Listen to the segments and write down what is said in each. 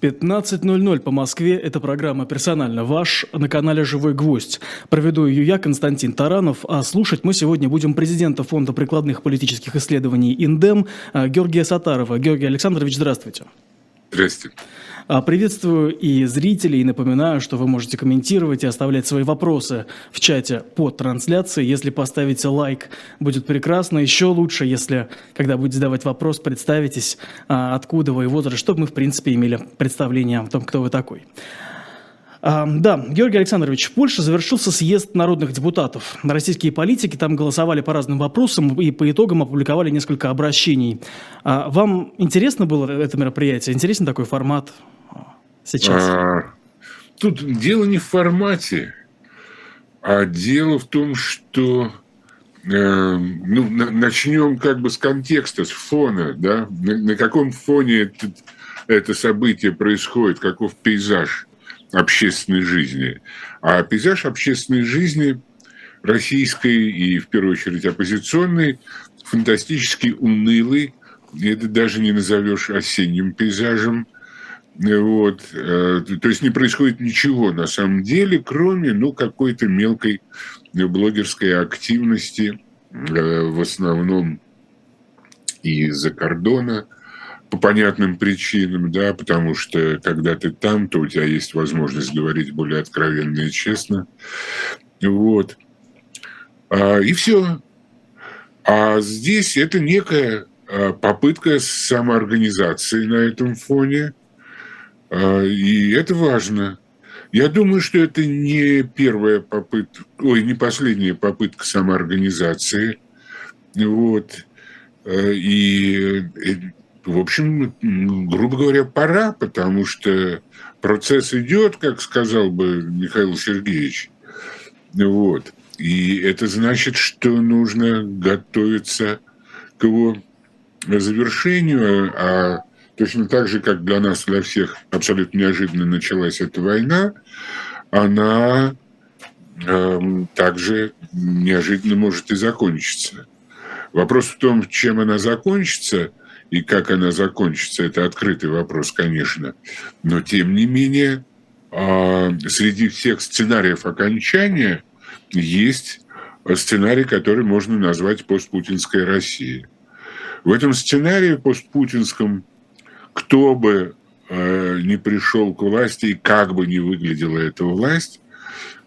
15.00 по Москве. Это программа «Персонально ваш» на канале «Живой гвоздь». Проведу ее я, Константин Таранов, а слушать мы сегодня будем президента Фонда прикладных политических исследований «Индем» Георгия Сатарова. Георгий Александрович, здравствуйте. Здравствуйте. А, приветствую и зрителей, и напоминаю, что вы можете комментировать и оставлять свои вопросы в чате под трансляцией. Если поставите лайк, будет прекрасно. Еще лучше, если, когда будете задавать вопрос, представитесь, а, откуда вы и возраст, чтобы мы, в принципе, имели представление о том, кто вы такой. А, да, Георгий Александрович, в Польше завершился съезд народных депутатов. Российские политики там голосовали по разным вопросам и по итогам опубликовали несколько обращений. А, вам интересно было это мероприятие? Интересен такой формат? сейчас? А, тут дело не в формате, а дело в том, что э, ну, на, начнем как бы с контекста, с фона, да, на, на каком фоне это, это событие происходит, каков пейзаж общественной жизни. А пейзаж общественной жизни российской и, в первую очередь, оппозиционной, фантастически унылый, это даже не назовешь осенним пейзажем – вот. Э, то есть не происходит ничего на самом деле, кроме ну, какой-то мелкой блогерской активности, э, в основном из-за кордона, по понятным причинам, да, потому что когда ты там, то у тебя есть возможность говорить более откровенно и честно. Вот. А, и все. А здесь это некая а, попытка самоорганизации на этом фоне – а, и это важно. Я думаю, что это не первая попытка, ой, не последняя попытка самоорганизации. Вот. А, и, в общем, грубо говоря, пора, потому что процесс идет, как сказал бы Михаил Сергеевич. Вот. И это значит, что нужно готовиться к его завершению, а Точно так же, как для нас, для всех абсолютно неожиданно началась эта война, она э, также неожиданно может и закончиться. Вопрос в том, чем она закончится и как она закончится, это открытый вопрос, конечно. Но тем не менее, э, среди всех сценариев окончания есть сценарий, который можно назвать постпутинской Россией. В этом сценарии постпутинском кто бы э, не пришел к власти и как бы не выглядела эта власть,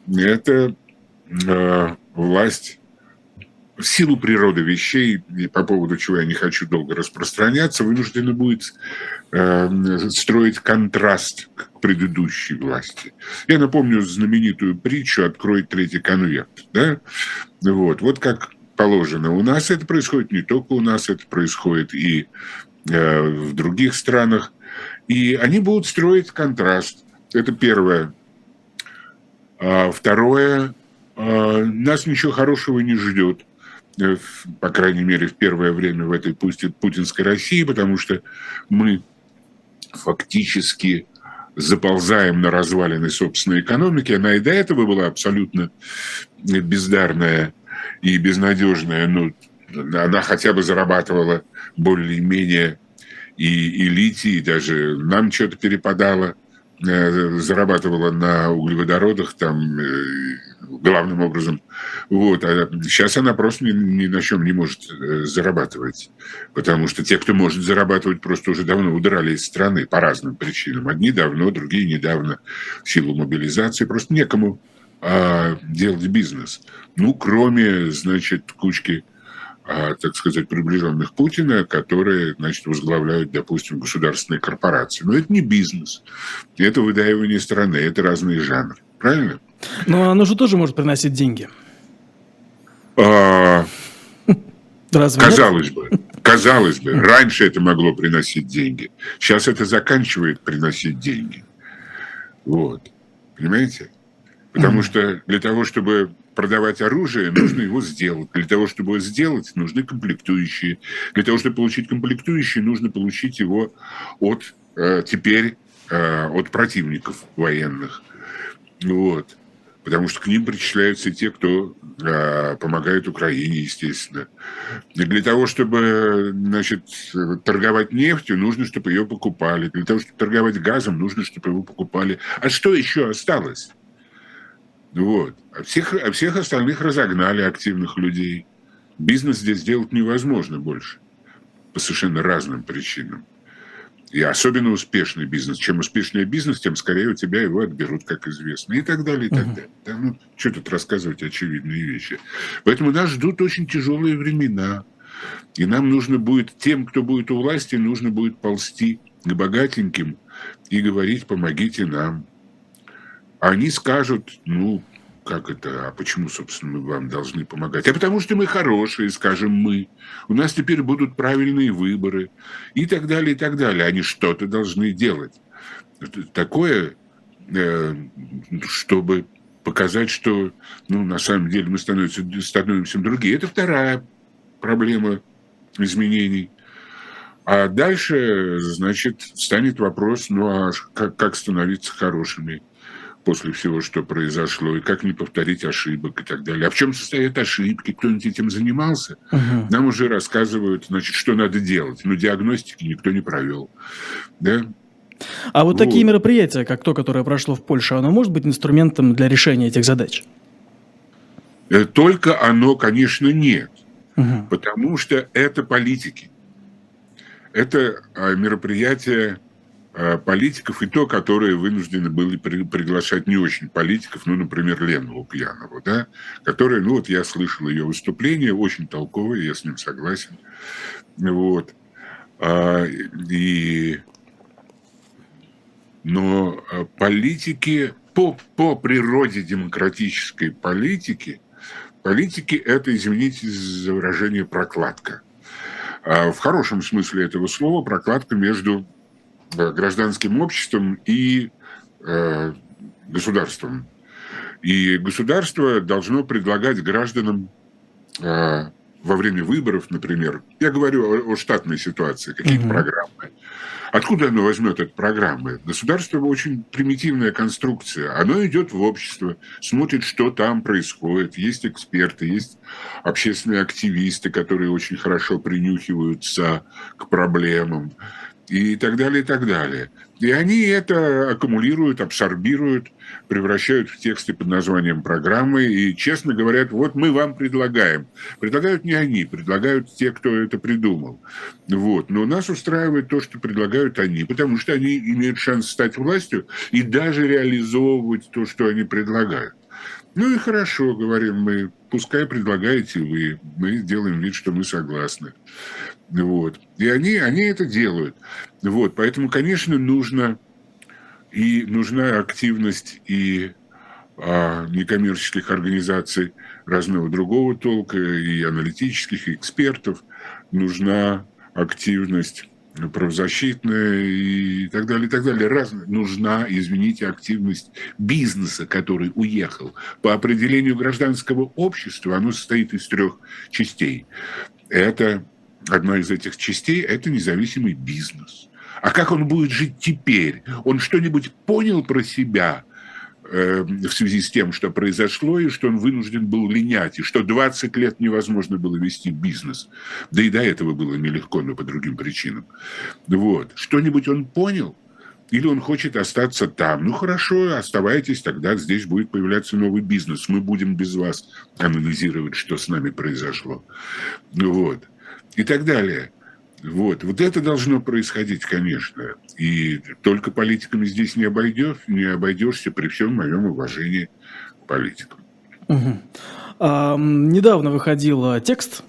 это э, власть в силу природы вещей, и по поводу чего я не хочу долго распространяться, вынуждена будет э, строить контраст к предыдущей власти. Я напомню знаменитую притчу «Открой третий конверт». Да? Вот, вот как положено. У нас это происходит, не только у нас это происходит, и Э, в других странах. И они будут строить контраст. Это первое. А второе, а, нас ничего хорошего не ждет, э, по крайней мере, в первое время в этой путинской России, потому что мы фактически заползаем на развалины собственной экономики. Она и до этого была абсолютно бездарная и безнадежная, но она хотя бы зарабатывала более-менее и элите, и даже нам что-то перепадало, э, зарабатывала на углеводородах там э, главным образом. Вот. А сейчас она просто ни, ни на чем не может э, зарабатывать. Потому что те, кто может зарабатывать, просто уже давно удрали из страны по разным причинам. Одни давно, другие недавно в силу мобилизации. Просто некому а, делать бизнес. Ну, кроме, значит, кучки а, так сказать, приближенных Путина, которые, значит, возглавляют, допустим, государственные корпорации. Но это не бизнес, это выдаивание страны, это разные жанры. Правильно? Но оно же тоже может приносить деньги. А, Разве казалось нет? бы, казалось бы, раньше это могло приносить деньги. Сейчас это заканчивает приносить деньги. Вот. Понимаете? Потому что для того, чтобы продавать оружие, нужно его сделать. Для того, чтобы его сделать, нужны комплектующие. Для того, чтобы получить комплектующие, нужно получить его от э, теперь э, от противников военных. Вот. Потому что к ним причисляются те, кто э, помогает Украине, естественно. И для того, чтобы значит, торговать нефтью, нужно, чтобы ее покупали. Для того, чтобы торговать газом, нужно, чтобы его покупали. А что еще осталось? Вот. А всех, а всех остальных разогнали активных людей. Бизнес здесь делать невозможно больше по совершенно разным причинам. И особенно успешный бизнес. Чем успешнее бизнес, тем скорее у тебя его отберут, как известно. И так далее, и так далее. Да, ну, что тут рассказывать очевидные вещи. Поэтому нас ждут очень тяжелые времена. И нам нужно будет, тем, кто будет у власти, нужно будет ползти к богатеньким и говорить, помогите нам. Они скажут, ну, как это, а почему, собственно, мы вам должны помогать? А потому что мы хорошие, скажем мы. У нас теперь будут правильные выборы и так далее, и так далее. Они что-то должны делать. Такое, э, чтобы показать, что ну, на самом деле мы становимся, становимся другие. Это вторая проблема изменений. А дальше, значит, станет вопрос, ну а как, как становиться хорошими? После всего, что произошло, и как не повторить ошибок и так далее. А в чем состоят ошибки? Кто-нибудь этим занимался? Угу. Нам уже рассказывают, значит, что надо делать. Но диагностики никто не провел. Да? А вот, вот такие мероприятия, как то, которое прошло в Польше, оно может быть инструментом для решения этих задач? Э, только оно, конечно, нет. Угу. Потому что это политики. Это а, мероприятие политиков, и то, которые вынуждены были приглашать не очень политиков, ну, например, Лену Лукьянову, да, которая, ну, вот я слышал ее выступление, очень толковое, я с ним согласен, вот, а, и, но э, политики, по, по природе демократической политики, политики – это, извините за выражение, прокладка. А в хорошем смысле этого слова прокладка между гражданским обществом и э, государством. И государство должно предлагать гражданам э, во время выборов, например, я говорю о, о штатной ситуации, какие-то mm-hmm. программы. Откуда оно возьмет эти программы? Государство очень примитивная конструкция. Оно идет в общество, смотрит, что там происходит. Есть эксперты, есть общественные активисты, которые очень хорошо принюхиваются к проблемам и так далее, и так далее. И они это аккумулируют, абсорбируют, превращают в тексты под названием программы и честно говорят, вот мы вам предлагаем. Предлагают не они, предлагают те, кто это придумал. Вот. Но нас устраивает то, что предлагают они, потому что они имеют шанс стать властью и даже реализовывать то, что они предлагают. Ну и хорошо, говорим мы, пускай предлагаете вы, мы делаем вид, что мы согласны. Вот. И они, они это делают. Вот. Поэтому, конечно, нужно и нужна активность и а, некоммерческих организаций разного другого толка, и аналитических, и экспертов. Нужна активность правозащитная и так далее, и так далее. Разная. Нужна, извините, активность бизнеса, который уехал. По определению гражданского общества оно состоит из трех частей. Это одна из этих частей – это независимый бизнес. А как он будет жить теперь? Он что-нибудь понял про себя э, в связи с тем, что произошло, и что он вынужден был линять, и что 20 лет невозможно было вести бизнес. Да и до этого было нелегко, но по другим причинам. Вот. Что-нибудь он понял? Или он хочет остаться там? Ну хорошо, оставайтесь, тогда здесь будет появляться новый бизнес. Мы будем без вас анализировать, что с нами произошло. Вот и так далее. Вот. вот это должно происходить, конечно. И только политиками здесь не, обойдешь, не обойдешься при всем моем уважении к политикам. Угу. А, недавно выходил текст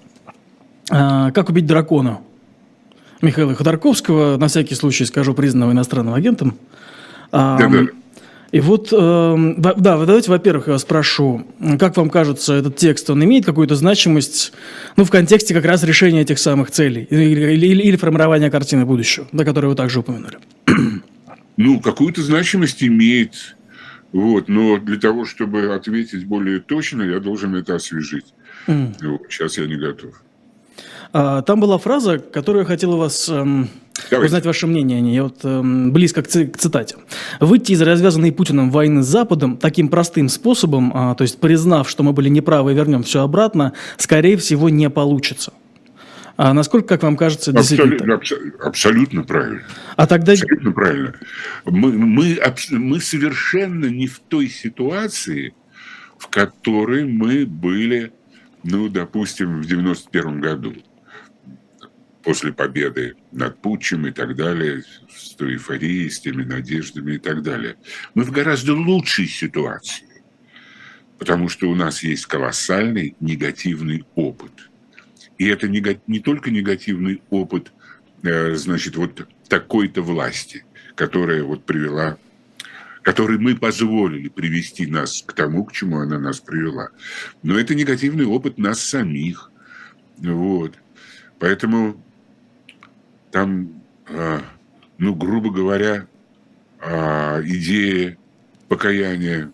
а, «Как убить дракона» Михаила Ходорковского, на всякий случай скажу, признанного иностранным агентом. А, Да-да. И вот, э, да, давайте, во-первых, я вас спрошу, как вам кажется, этот текст, он имеет какую-то значимость, ну, в контексте как раз решения этих самых целей или, или, или формирования картины будущего, до которой вы также упомянули? Ну, какую-то значимость имеет, вот, но для того, чтобы ответить более точно, я должен это освежить. Mm. Вот, сейчас я не готов. А, там была фраза, которую я хотел у вас эм, узнать ваше мнение о ней. Я вот эм, близко к, к цитате. Выйти из развязанной Путиным войны с Западом таким простым способом, а, то есть признав, что мы были неправы и вернем все обратно, скорее всего, не получится. А насколько, как вам кажется, действительно абсолютно, абсолютно правильно. А тогда... Абсолютно правильно. Мы, мы, мы совершенно не в той ситуации, в которой мы были, ну, допустим, в 91 году после победы над Путчем и так далее, с той эйфорией, с теми надеждами и так далее. Мы в гораздо лучшей ситуации, потому что у нас есть колоссальный негативный опыт. И это не, только негативный опыт, э, значит, вот такой-то власти, которая вот привела который мы позволили привести нас к тому, к чему она нас привела. Но это негативный опыт нас самих. Вот. Поэтому там, а, ну, грубо говоря, а, идея покаяния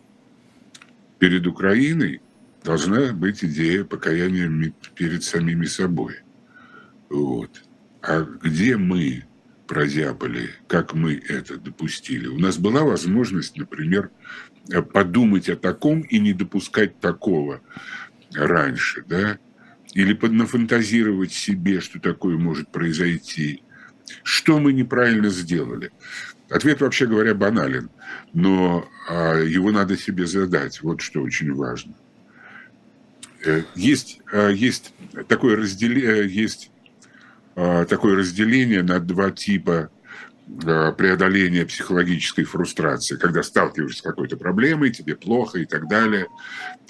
перед Украиной должна быть идея покаяния перед самими собой. Вот. А где мы прозяпали, как мы это допустили? У нас была возможность, например, подумать о таком и не допускать такого раньше, да? Или нафантазировать себе, что такое может произойти. Что мы неправильно сделали? Ответ, вообще говоря, банален, но а, его надо себе задать. Вот что очень важно. Э, есть, а, есть, такое, разделение, есть а, такое разделение на два типа преодоления психологической фрустрации, когда сталкиваешься с какой-то проблемой, тебе плохо и так далее.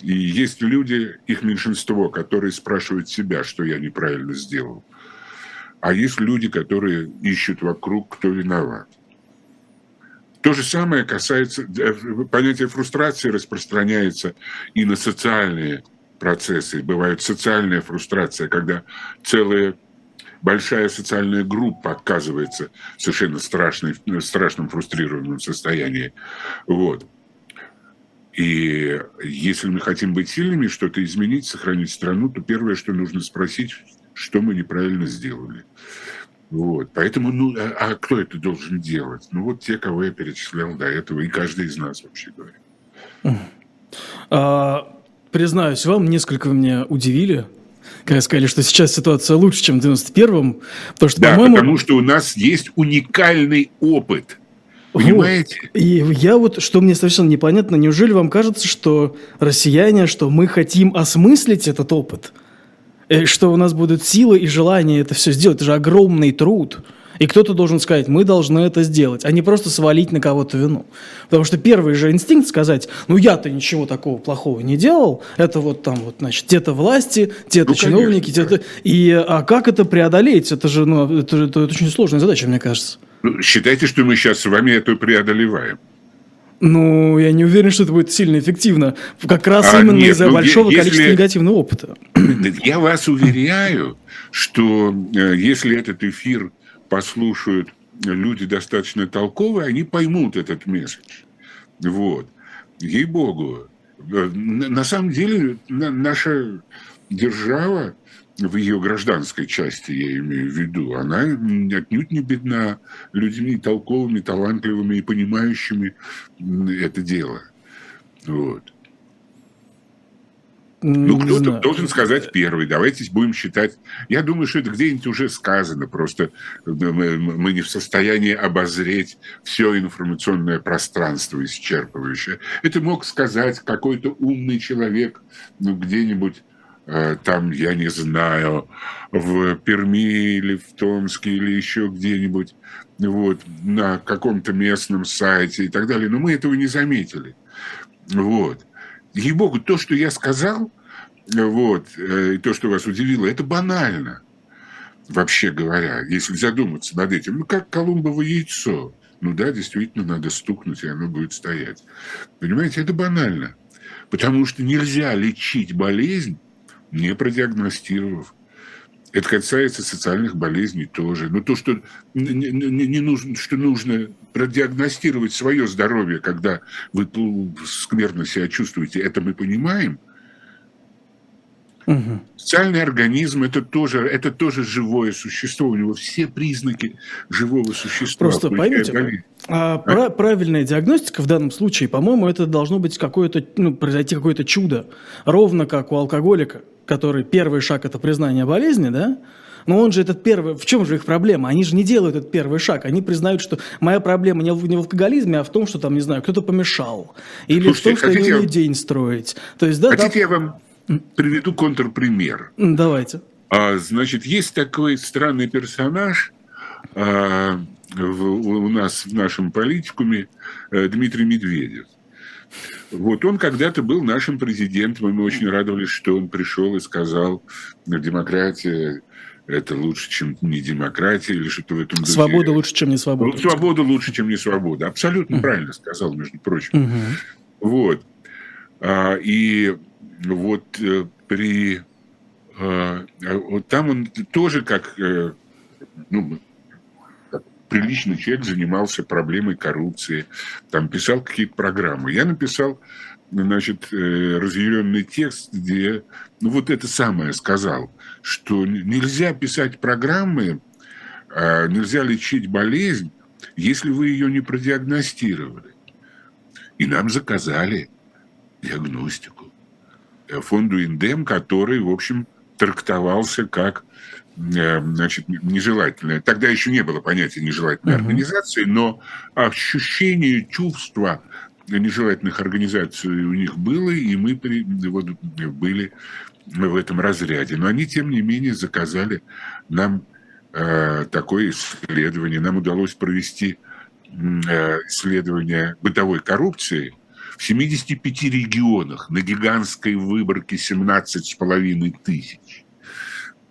И есть люди, их меньшинство, которые спрашивают себя, что я неправильно сделал. А есть люди, которые ищут вокруг, кто виноват. То же самое касается, э, понятие фрустрации распространяется и на социальные процессы. Бывает социальная фрустрация, когда целая большая социальная группа оказывается в совершенно страшной, страшном фрустрированном состоянии. Вот. И если мы хотим быть сильными, что-то изменить, сохранить страну, то первое, что нужно спросить, что мы неправильно сделали. Вот. Поэтому, ну, а, а кто это должен делать? Ну, вот те, кого я перечислял до этого, и каждый из нас, вообще говоря. А, признаюсь вам, несколько меня удивили, когда сказали, что сейчас ситуация лучше, чем в 91-м. Потому что, да, по-моему... потому что у нас есть уникальный опыт. Понимаете? Вот. И я вот, что мне совершенно непонятно, неужели вам кажется, что россияне, что мы хотим осмыслить этот опыт? Э, что у нас будут силы и желание это все сделать. Это же огромный труд. И кто-то должен сказать, мы должны это сделать, а не просто свалить на кого-то вину. Потому что первый же инстинкт сказать, ну я-то ничего такого плохого не делал, это вот там вот, значит, те-то власти, те-то ну, чиновники, те-то... И а как это преодолеть? Это же, ну, это, это, это очень сложная задача, мне кажется. Ну, считайте, что мы сейчас с вами это преодолеваем. Ну, я не уверен, что это будет сильно эффективно. Как раз а, именно из-за ну, большого если... количества негативного опыта. Я вас уверяю, что э, если этот эфир послушают люди достаточно толковые, они поймут этот месседж. Вот. Ей-богу. Э, на самом деле наша держава в ее гражданской части, я имею в виду, она отнюдь не бедна людьми толковыми, талантливыми и понимающими это дело. Вот. Ну, кто-то должен сказать первый. Давайте будем считать. Я думаю, что это где-нибудь уже сказано. Просто мы, мы не в состоянии обозреть все информационное пространство исчерпывающее. Это мог сказать какой-то умный человек ну, где-нибудь Э, там, я не знаю, в Перми или в Томске или еще где-нибудь, вот, на каком-то местном сайте и так далее. Но мы этого не заметили. Вот. Ей-богу, то, что я сказал, вот, э, и то, что вас удивило, это банально, вообще говоря, если задуматься над этим. Ну, как Колумбово яйцо. Ну да, действительно, надо стукнуть, и оно будет стоять. Понимаете, это банально. Потому что нельзя лечить болезнь не продиагностировав. Это касается социальных болезней тоже. Но то, что не, не, не нужно, что нужно продиагностировать свое здоровье, когда вы скверно себя чувствуете, это мы понимаем. Угу. Социальный организм это тоже, это тоже живое существо. У него все признаки живого существа. Просто поймите, а, а? правильная диагностика в данном случае, по-моему, это должно быть какое-то, ну, произойти какое-то чудо. Ровно как у алкоголика, который первый шаг это признание болезни, да? Но он же этот первый... В чем же их проблема? Они же не делают этот первый шаг. Они признают, что моя проблема не в, не в алкоголизме, а в том, что там, не знаю, кто-то помешал. Или Слушайте, в том, что я не умею день строить. То есть, да, хотите, да... я вам приведу контрпример? Давайте. А, значит, есть такой странный персонаж а, в, у нас в нашем политикуме э, Дмитрий Медведев. Вот он когда-то был нашим президентом, и мы очень радовались, что он пришел и сказал, демократия это лучше, чем не демократия или что-то в этом духе. Свобода лучше, чем не свобода. Свобода лучше, чем не свобода. Абсолютно uh правильно сказал, между прочим. uh Вот. А, и вот э, при... А, вот там он тоже как э, ну, приличный человек занимался проблемой коррупции, там писал какие-то программы. Я написал значит, э, разъяренный текст, где ну, вот это самое сказал, что нельзя писать программы, а нельзя лечить болезнь, если вы ее не продиагностировали. И нам заказали диагностику э, фонду Индем, который, в общем, трактовался как значит, нежелательная. Тогда еще не было понятия нежелательной uh-huh. организации, но ощущение, чувство нежелательных организаций у них было, и мы вот, были в этом разряде. Но они, тем не менее, заказали нам э, такое исследование. Нам удалось провести э, исследование бытовой коррупции в 75 регионах на гигантской выборке 17,5 тысяч.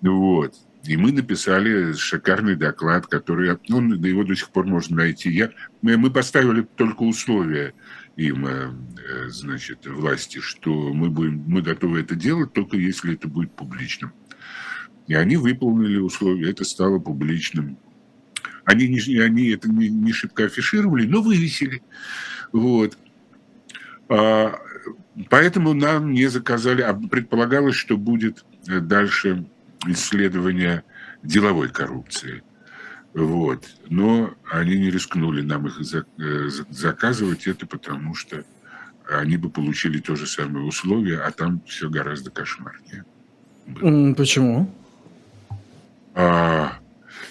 Вот. И мы написали шикарный доклад, который, ну, его до сих пор можно найти. Я, мы, мы поставили только условия им, э, э, значит, власти, что мы, будем, мы готовы это делать, только если это будет публичным. И они выполнили условия, это стало публичным. Они, не, они это не, не шибко афишировали, но вывесили. Вот. А, поэтому нам не заказали, а предполагалось, что будет дальше исследование деловой коррупции. Вот. Но они не рискнули нам их э, заказывать это, потому что они бы получили то же самое условие, а там все гораздо кошмарнее. Почему? А,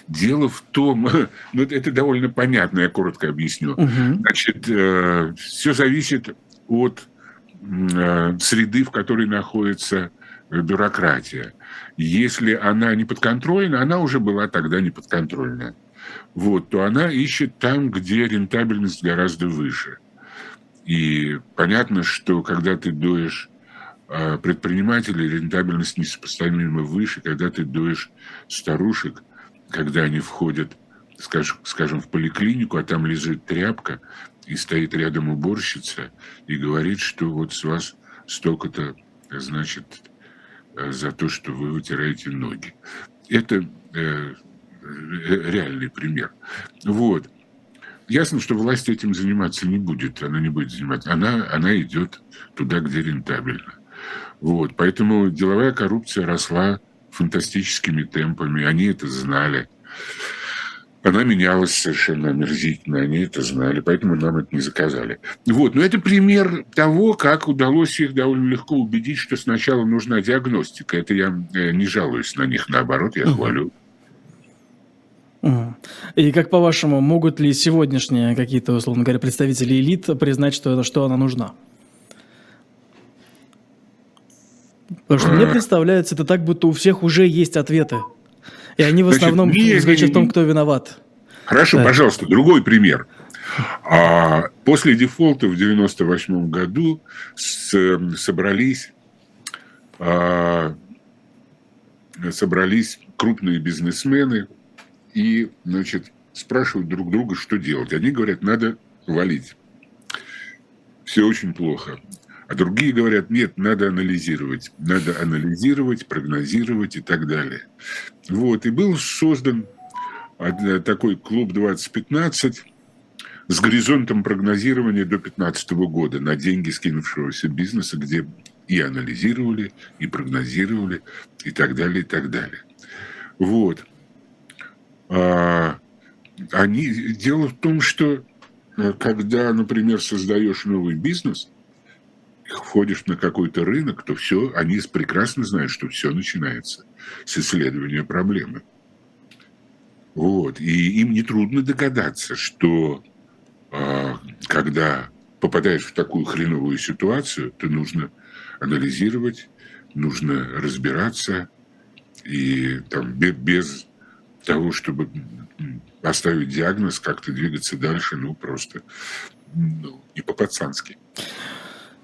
дело в том, ну это довольно понятно, я коротко объясню. Угу. Значит, э, все зависит от э, среды, в которой находится бюрократия. Если она не подконтрольна, она уже была тогда не подконтрольна, вот, то она ищет там, где рентабельность гораздо выше. И понятно, что когда ты доешь а, предпринимателей, рентабельность несопоставимо выше, когда ты доешь старушек, когда они входят, скажем, в поликлинику, а там лежит тряпка, и стоит рядом уборщица, и говорит, что вот с вас столько-то, значит, Э, за то, что вы вытираете ноги. Это э, э, реальный пример. Вот. Ясно, что власть этим заниматься не будет. Она не будет заниматься. Она, она идет туда, где рентабельно. Вот. Поэтому деловая коррупция росла фантастическими темпами. Они это знали она менялась совершенно омерзительно, они это знали, поэтому нам это не заказали. Вот, но это пример того, как удалось их довольно легко убедить, что сначала нужна диагностика. Это я э, не жалуюсь на них, наоборот, я хвалю. И как по-вашему, могут ли сегодняшние какие-то, условно говоря, представители элит признать, что, что она нужна? Потому что мне а. представляется, это так, будто у всех уже есть ответы и они в основном Значит, в том, кто виноват. Хорошо, да. пожалуйста, другой пример. А, после дефолта в 1998 году с, собрались, а, собрались крупные бизнесмены и значит, спрашивают друг друга, что делать. Они говорят, надо валить. Все очень плохо. А другие говорят, нет, надо анализировать. Надо анализировать, прогнозировать и так далее. Вот. И был создан такой клуб 2015 с горизонтом прогнозирования до 2015 года на деньги скинувшегося бизнеса, где и анализировали, и прогнозировали, и так далее, и так далее. Вот. А, они, дело в том, что э, когда, например, создаешь новый бизнес, входишь на какой-то рынок, то все, они прекрасно знают, что все начинается с исследования проблемы. Вот. И им нетрудно догадаться, что э, когда попадаешь в такую хреновую ситуацию, то нужно анализировать, нужно разбираться, и там без того, чтобы поставить диагноз, как-то двигаться дальше, ну, просто ну, не по-пацански.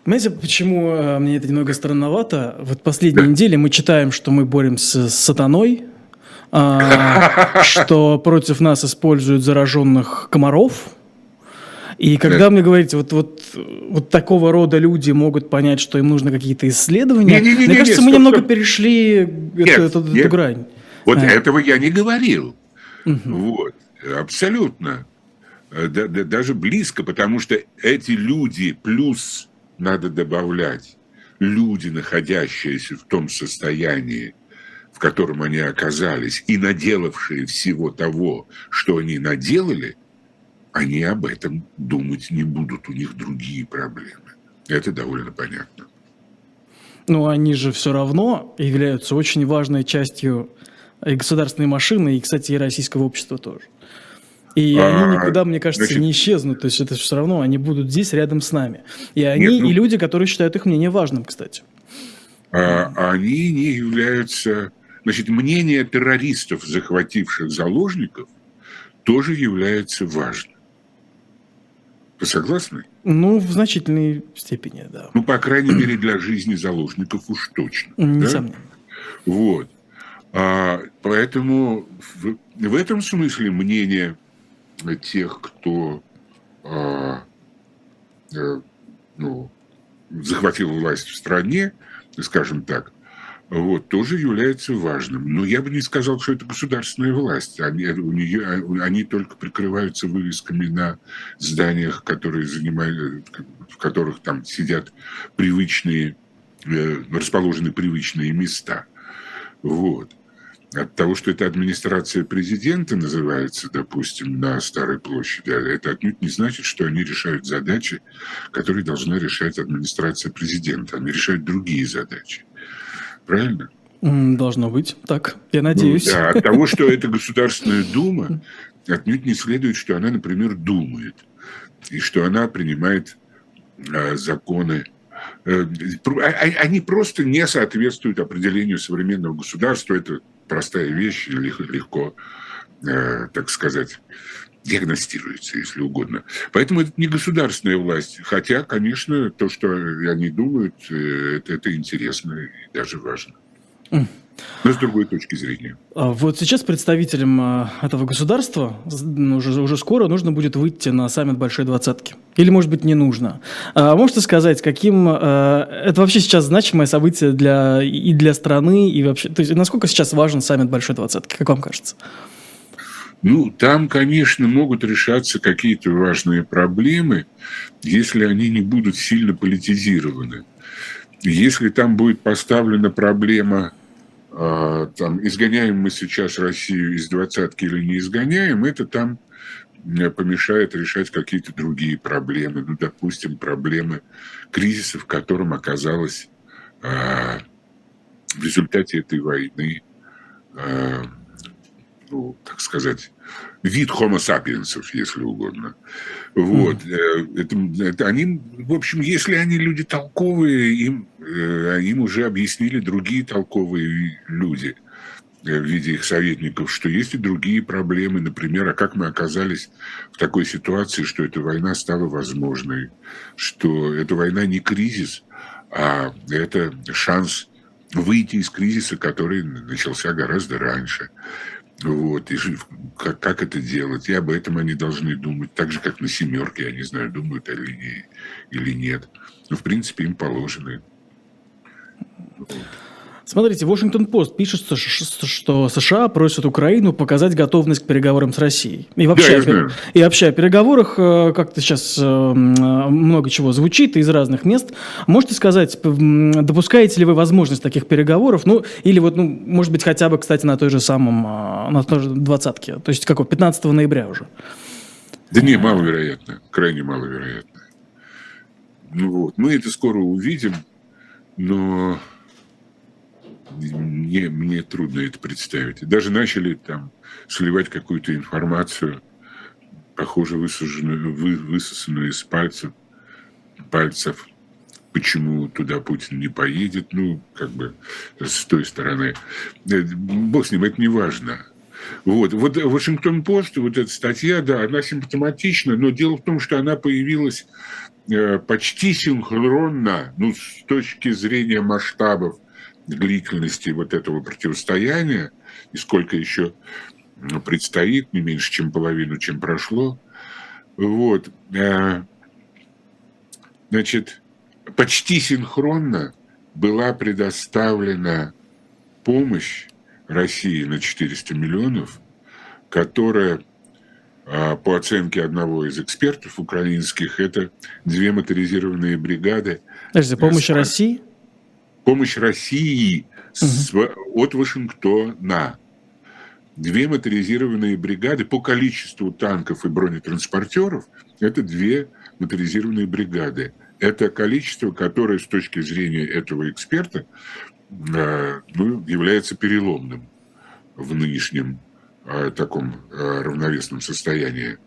Знаете, почему э, мне это немного странновато? Вот последние недели мы читаем, что мы боремся с сатаной, а, что против нас используют зараженных комаров. И когда да. мне говорите, вот, вот, вот такого рода люди могут понять, что им нужны какие-то исследования, не, не, не, мне кажется, мы немного перешли эту, эту, грань. Вот а. этого я не говорил. Вот. Абсолютно. Э, даже близко, потому что эти люди, плюс надо добавлять, люди, находящиеся в том состоянии, в котором они оказались, и наделавшие всего того, что они наделали, они об этом думать не будут, у них другие проблемы. Это довольно понятно. Ну, они же все равно являются очень важной частью государственной машины, и, кстати, и российского общества тоже. И а, они никуда, мне кажется, значит, не исчезнут. То есть это все равно, они будут здесь рядом с нами. И они, нет, ну, и люди, которые считают их мнение важным, кстати. А, они не являются... Значит, мнение террористов, захвативших заложников, тоже является важным. Вы согласны? Ну, в значительной степени, да. Ну, по крайней мере, для жизни заложников уж точно. Несомненно. Да? Вот. А, поэтому в, в этом смысле мнение тех, кто а, а, ну, захватил власть в стране, скажем так, вот, тоже является важным. Но я бы не сказал, что это государственная власть. Они, у нее, они только прикрываются вывесками на зданиях, которые занимают, в которых там сидят привычные, э, расположены привычные места. Вот от того, что это администрация президента называется, допустим, на Старой площади, а это отнюдь не значит, что они решают задачи, которые должна решать администрация президента. Они решают другие задачи. Правильно? Должно быть так, я ну надеюсь. Ну, да, от того, что это Государственная Дума, отнюдь не следует, что она, например, думает, и что она принимает а, законы э, а, они просто не соответствуют определению современного государства. Это простая вещь, легко, э, так сказать, диагностируется, если угодно. Поэтому это не государственная власть. Хотя, конечно, то, что они думают, э, это, это интересно и даже важно. Но с другой точки зрения. А вот сейчас представителям а, этого государства ну, уже, уже скоро нужно будет выйти на саммит Большой Двадцатки. Или, может быть, не нужно. А можете сказать, каким... А, это вообще сейчас значимое событие для, и для страны, и вообще... То есть, насколько сейчас важен саммит Большой Двадцатки, как вам кажется? Ну, там, конечно, могут решаться какие-то важные проблемы, если они не будут сильно политизированы. Если там будет поставлена проблема там, изгоняем мы сейчас Россию из двадцатки или не изгоняем, это там э, помешает решать какие-то другие проблемы. Ну, допустим, проблемы кризиса, в котором оказалась а, в результате этой войны, а, ну, так сказать, вид homo sapiens, если угодно. Вот. Mm. Это, это они, в общем, если они люди толковые, им, э, им уже объяснили другие толковые люди э, в виде их советников, что есть и другие проблемы, например, а как мы оказались в такой ситуации, что эта война стала возможной, что эта война не кризис, а это шанс выйти из кризиса, который начался гораздо раньше. Вот, и как, как это делать, и об этом они должны думать, так же, как на семерке, я не знаю, думают или, или нет. Но, в принципе, им положено. Вот. Смотрите, Вашингтон-Пост пишет, что США просят Украину показать готовность к переговорам с Россией. И вообще, да, и вообще о переговорах э, как-то сейчас э, много чего звучит из разных мест. Можете сказать, допускаете ли вы возможность таких переговоров? Ну, или вот, ну, может быть, хотя бы, кстати, на той же самом, э, на той же двадцатке, то есть какого, 15 ноября уже? Да не, маловероятно, крайне маловероятно. Ну вот, мы это скоро увидим, но мне, мне трудно это представить. Даже начали там сливать какую-то информацию, похоже, высаженную, вы, высосанную из пальцев, пальцев, почему туда Путин не поедет, ну, как бы с той стороны. Э, бог с ним, это не важно. Вот, вот Вашингтон-Пост, вот эта статья, да, она симптоматична, но дело в том, что она появилась э, почти синхронно, ну, с точки зрения масштабов длительности вот этого противостояния, и сколько еще предстоит, не меньше, чем половину, чем прошло. Вот. Э, значит, почти синхронно была предоставлена помощь России на 400 миллионов, которая, э, по оценке одного из экспертов украинских, это две моторизированные бригады. Подожди, помощь России? Помощь России с, от Вашингтона. Две моторизированные бригады по количеству танков и бронетранспортеров – это две моторизированные бригады. Это количество, которое с точки зрения этого эксперта э, ну, является переломным в нынешнем э, таком э, равновесном состоянии.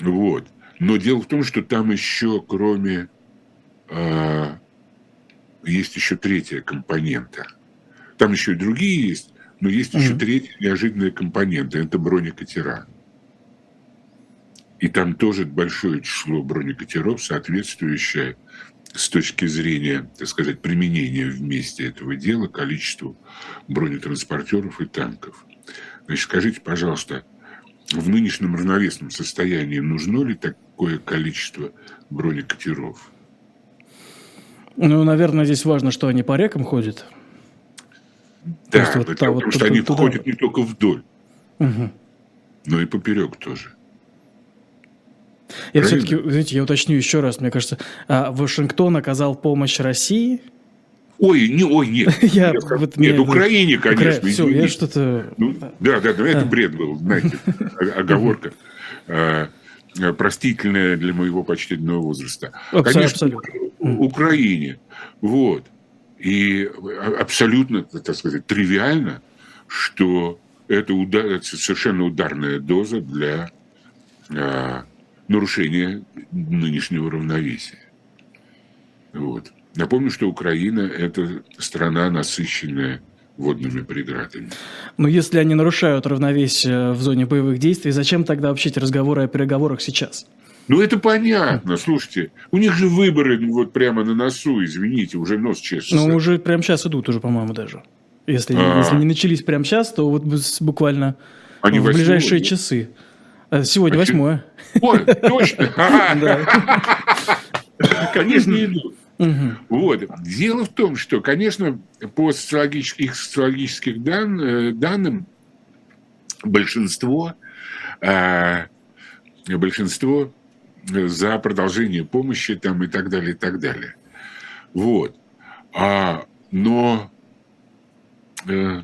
Вот. Но дело в том, что там еще, кроме есть еще третья компонента. Там еще и другие есть, но есть еще mm-hmm. третья неожиданная компонента. Это бронекатера. И там тоже большое число бронекатеров, соответствующее с точки зрения, так сказать, применения вместе этого дела количеству бронетранспортеров и танков. Значит, скажите, пожалуйста, в нынешнем равновесном состоянии нужно ли такое количество бронекатеров? Ну, наверное, здесь важно, что они по рекам ходят. Да, вот, потому вот, что они туда. входят не только вдоль, угу. но и поперек тоже. Я все-таки, знаете, я уточню еще раз, мне кажется, а Вашингтон оказал помощь России. Ой, не, ой, нет. я, нет, вот нет мне, Украине, конечно. Укра... Все, я что-то... Ну, да, да, да, это бред был, знаете, оговорка. А, простительная для моего почтенного возраста. Конечно, абсолютно. Украине. Вот. И абсолютно, так сказать, тривиально, что это, удар, это совершенно ударная доза для а, нарушения нынешнего равновесия. Вот. Напомню, что Украина – это страна, насыщенная водными преградами. Но если они нарушают равновесие в зоне боевых действий, зачем тогда вообще эти разговоры о переговорах сейчас? Ну, это понятно. Слушайте, у них же выборы вот прямо на носу, извините, уже нос чешется. Ну, уже прямо сейчас идут уже, по-моему, даже. Если, а. если не начались прямо сейчас, то вот буквально Они в ближайшие часы. А сегодня а восьмое. Ой, точно? Конечно, идут. Угу. Вот. Дело в том, что, конечно, по социологических, их социологических дан, э, данным большинство, э, большинство за продолжение помощи там, и так далее, и так далее. Вот. А, но э,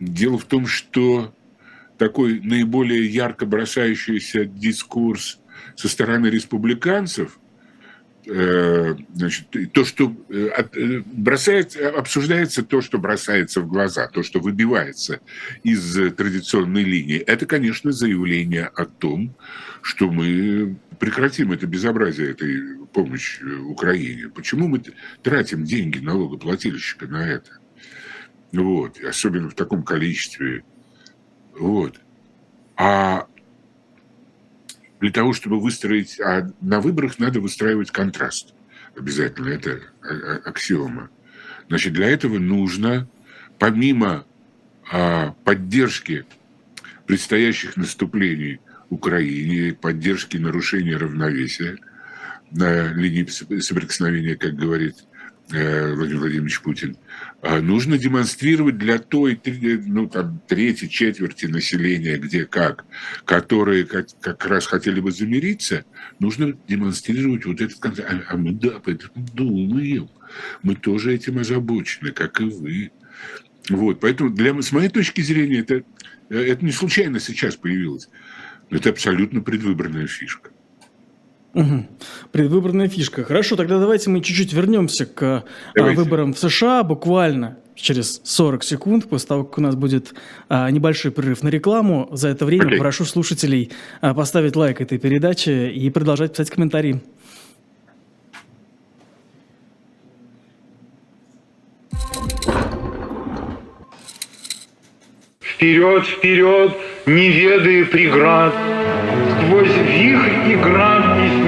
дело в том, что такой наиболее ярко бросающийся дискурс со стороны республиканцев, значит, то, что э, э бросается, обсуждается то, что бросается в глаза, то, что выбивается из традиционной линии, это, конечно, заявление о том, что мы прекратим это безобразие этой помощи Украине. Почему мы тратим деньги налогоплательщика на это? Вот, особенно в таком количестве. Вот. А для того, чтобы выстроить... А на выборах надо выстраивать контраст. Обязательно, это аксиома. Значит, для этого нужно, помимо а, поддержки предстоящих наступлений Украине, поддержки нарушения равновесия на линии соприкосновения, как говорит э, Владимир Владимирович Путин, а нужно демонстрировать для той ну, там, третьей четверти населения, где как, которые как, как раз хотели бы замириться, нужно демонстрировать вот этот концепт. А, а мы, да, поэтому думаем. Мы тоже этим озабочены, как и вы. Вот, поэтому для, с моей точки зрения это, это не случайно сейчас появилось. Это абсолютно предвыборная фишка. Угу. Предвыборная фишка. Хорошо, тогда давайте мы чуть-чуть вернемся к а, давайте. выборам в США буквально через 40 секунд, после того, как у нас будет а, небольшой прерыв на рекламу. За это время okay. прошу слушателей а, поставить лайк этой передаче и продолжать писать комментарии. Вперед, вперед, не ведая преград,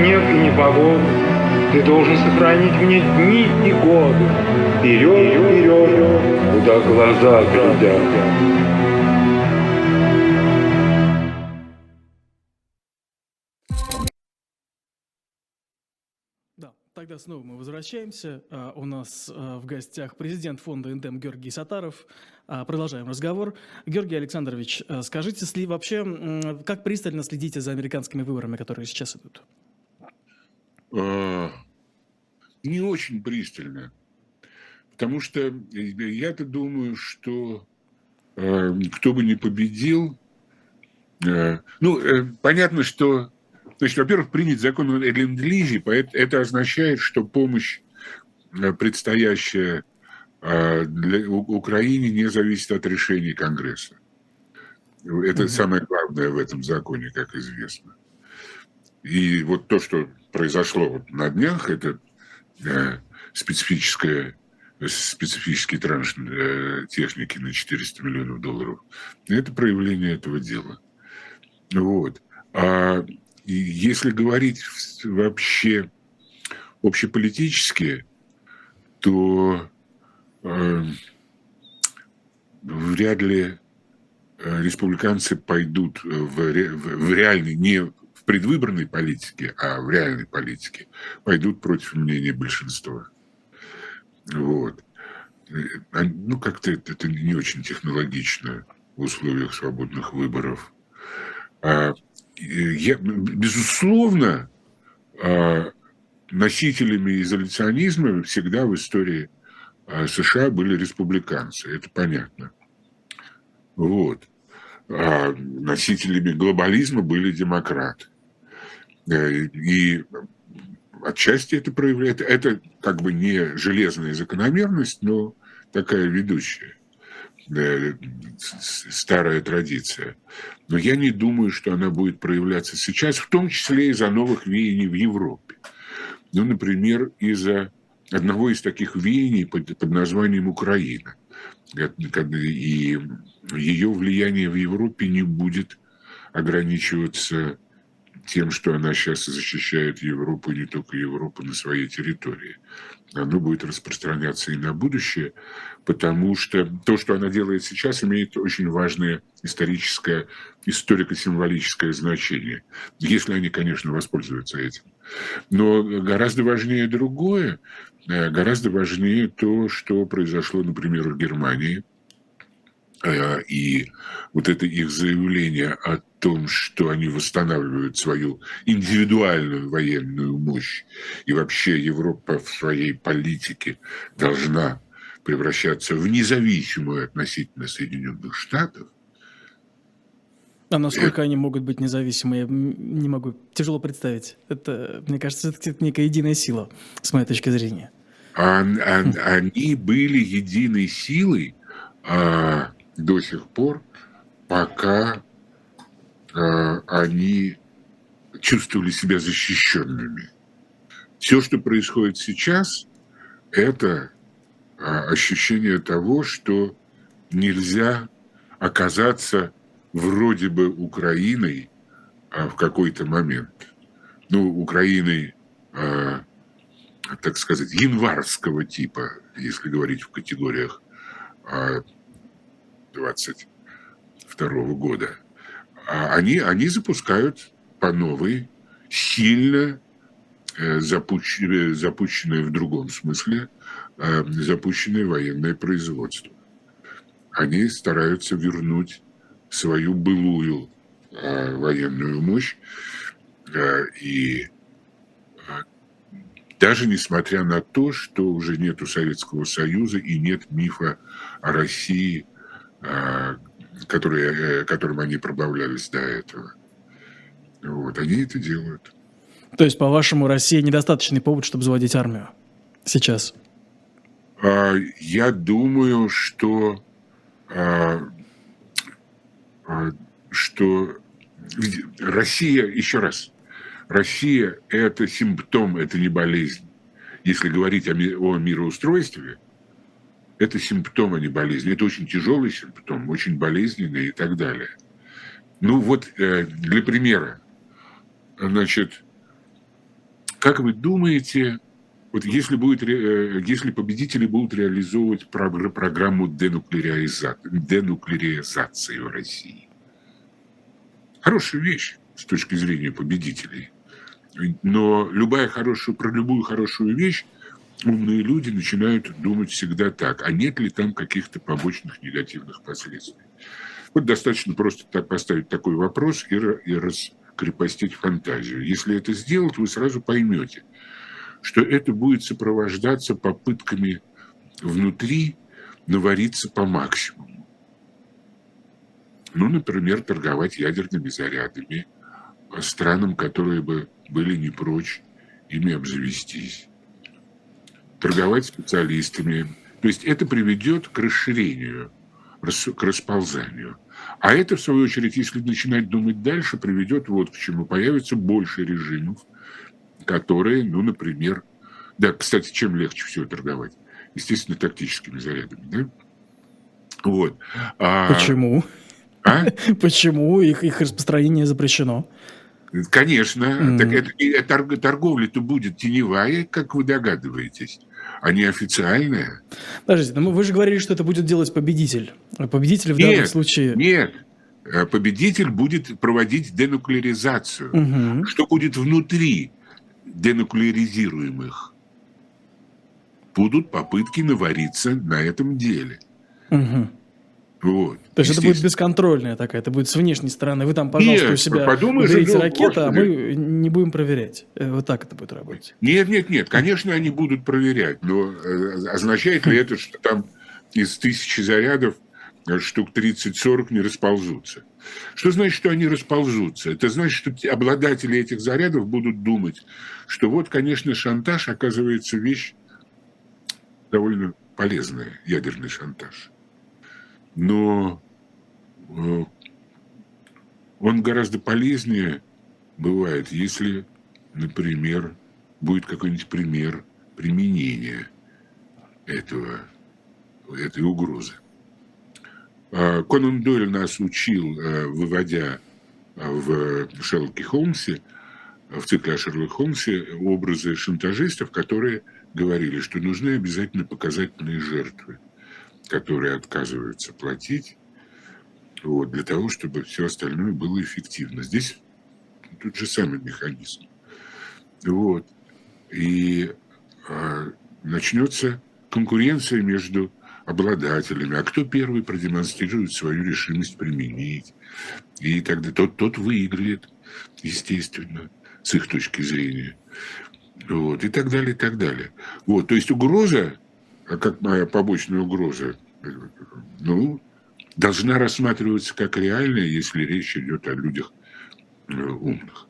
снег, и непогоду, Ты должен сохранить мне дни и годы. Вперед, вперед, куда глаза глядят. Тогда снова мы возвращаемся. А, у нас а, в гостях президент фонда «Эндем» Георгий Сатаров. А, продолжаем разговор. Георгий Александрович, скажите, вообще, как пристально следите за американскими выборами, которые сейчас идут? Не очень пристально. Потому что я-то думаю, что кто бы ни победил, ну, э, понятно, что Значит, во-первых, принят закон о ленд-лизе, это означает, что помощь, э, предстоящая э, для Украине, не зависит от решений Конгресса. Это mm-hmm. самое главное в этом законе, как известно. И вот то, что произошло вот на днях, это э, специфическое специфический транш э, техники на 400 миллионов долларов. Это проявление этого дела. Вот. А если говорить вообще общеполитически, то э, вряд ли э, республиканцы пойдут в, в, в реальной, не в предвыборной политике, а в реальной политике, пойдут против мнения большинства. Вот. Э, ну, как-то это, это не очень технологично в условиях свободных выборов. А я, безусловно, а, носителями изоляционизма всегда в истории а, США были республиканцы, это понятно. Вот. А носителями глобализма были демократы. Э, и отчасти это проявляет, это как бы не железная закономерность, но такая ведущая. Э, старая традиция. Но я не думаю, что она будет проявляться сейчас, в том числе из-за новых веяний в Европе. Ну, например, из-за одного из таких веяний под, под названием Украина. И ее влияние в Европе не будет ограничиваться тем, что она сейчас защищает Европу, и не только Европу на своей территории. Оно будет распространяться и на будущее, потому что то, что она делает сейчас, имеет очень важное историческое, историко-символическое значение, если они, конечно, воспользуются этим. Но гораздо важнее другое, э, гораздо важнее то, что произошло, например, в Германии – Э, и вот это их заявление о том, что они восстанавливают свою индивидуальную военную мощь, и вообще Европа в своей политике должна превращаться в независимую относительно Соединенных Штатов. А насколько это... они могут быть независимы, я не могу, тяжело представить. Это, мне кажется, это некая единая сила, с моей точки зрения. А, а, они были единой силой, а, до сих пор, пока они чувствовали себя защищенными. Все, что происходит сейчас, это э, ощущение того, что нельзя оказаться вроде бы Украиной э, в какой-то момент. Ну, Украиной, так сказать, январского типа, если говорить в категориях э, 2022 года, а они, они запускают по новой сильно запущенное, запущенное в другом смысле, запущенное военное производство. Они стараются вернуть свою былую военную мощь и даже несмотря на то, что уже нет у Советского Союза и нет мифа о России, а, который, э, которым они пробавлялись до этого. Вот, они это делают. То есть, по-вашему, Россия недостаточный повод, чтобы заводить армию сейчас? А, я думаю, что, а, что Россия, еще раз, Россия – это симптом, это не болезнь. Если говорить о, о мироустройстве, это симптом, а не болезнь. Это очень тяжелый симптом, очень болезненный и так далее. Ну вот, э, для примера, значит, как вы думаете, вот если, будет, э, если победители будут реализовывать программу денуклеаризации, денуклеаризации в России, хорошая вещь с точки зрения победителей. Но любая хорошая, про любую хорошую вещь умные люди начинают думать всегда так, а нет ли там каких-то побочных негативных последствий. Вот достаточно просто так поставить такой вопрос и, и раскрепостить фантазию. Если это сделать, вы сразу поймете, что это будет сопровождаться попытками внутри навариться по максимуму. Ну, например, торговать ядерными зарядами странам, которые бы были не прочь ими обзавестись, торговать специалистами. То есть это приведет к расширению, к расползанию. А это, в свою очередь, если начинать думать дальше, приведет вот к чему. Появится больше режимов, которые, ну, например, да, кстати, чем легче всего торговать? Естественно, тактическими зарядами, да? Вот. А... Почему? А? Почему их, их распространение запрещено? Конечно. Mm. Так это, это торговля-то будет теневая, как вы догадываетесь, не официальная. Подождите, но вы же говорили, что это будет делать победитель. А победитель в нет, данном случае... Нет, э, победитель будет проводить денуклеаризацию. Угу. Что будет внутри денуклеаризируемых? Будут попытки навариться на этом деле. Угу. Вот. То есть это будет бесконтрольная такая, это будет с внешней стороны. Вы там, пожалуйста, нет, у себя подумаешь, уберите ракеты, а мы не будем проверять. Э, вот так это будет работать. Нет, нет, нет, конечно, они будут проверять, но э, означает ли это, что там из тысячи зарядов э, штук 30-40 не расползутся? Что значит, что они расползутся? Это значит, что обладатели этих зарядов будут думать, что вот, конечно, шантаж оказывается вещь довольно полезная, ядерный шантаж но э, он гораздо полезнее бывает, если, например, будет какой-нибудь пример применения этого, этой угрозы. А Конан Дойль нас учил, э, выводя в Шерлоке Холмсе, в цикле о Шерлоке Холмсе, образы шантажистов, которые говорили, что нужны обязательно показательные жертвы – которые отказываются платить, вот, для того, чтобы все остальное было эффективно. Здесь тот же самый механизм. Вот. И а, начнется конкуренция между обладателями, а кто первый продемонстрирует свою решимость применить. И тогда тот, тот выиграет, естественно, с их точки зрения. Вот, и так далее, и так далее. Вот, то есть угроза а как моя побочная угроза, ну, должна рассматриваться как реальная, если речь идет о людях э, умных.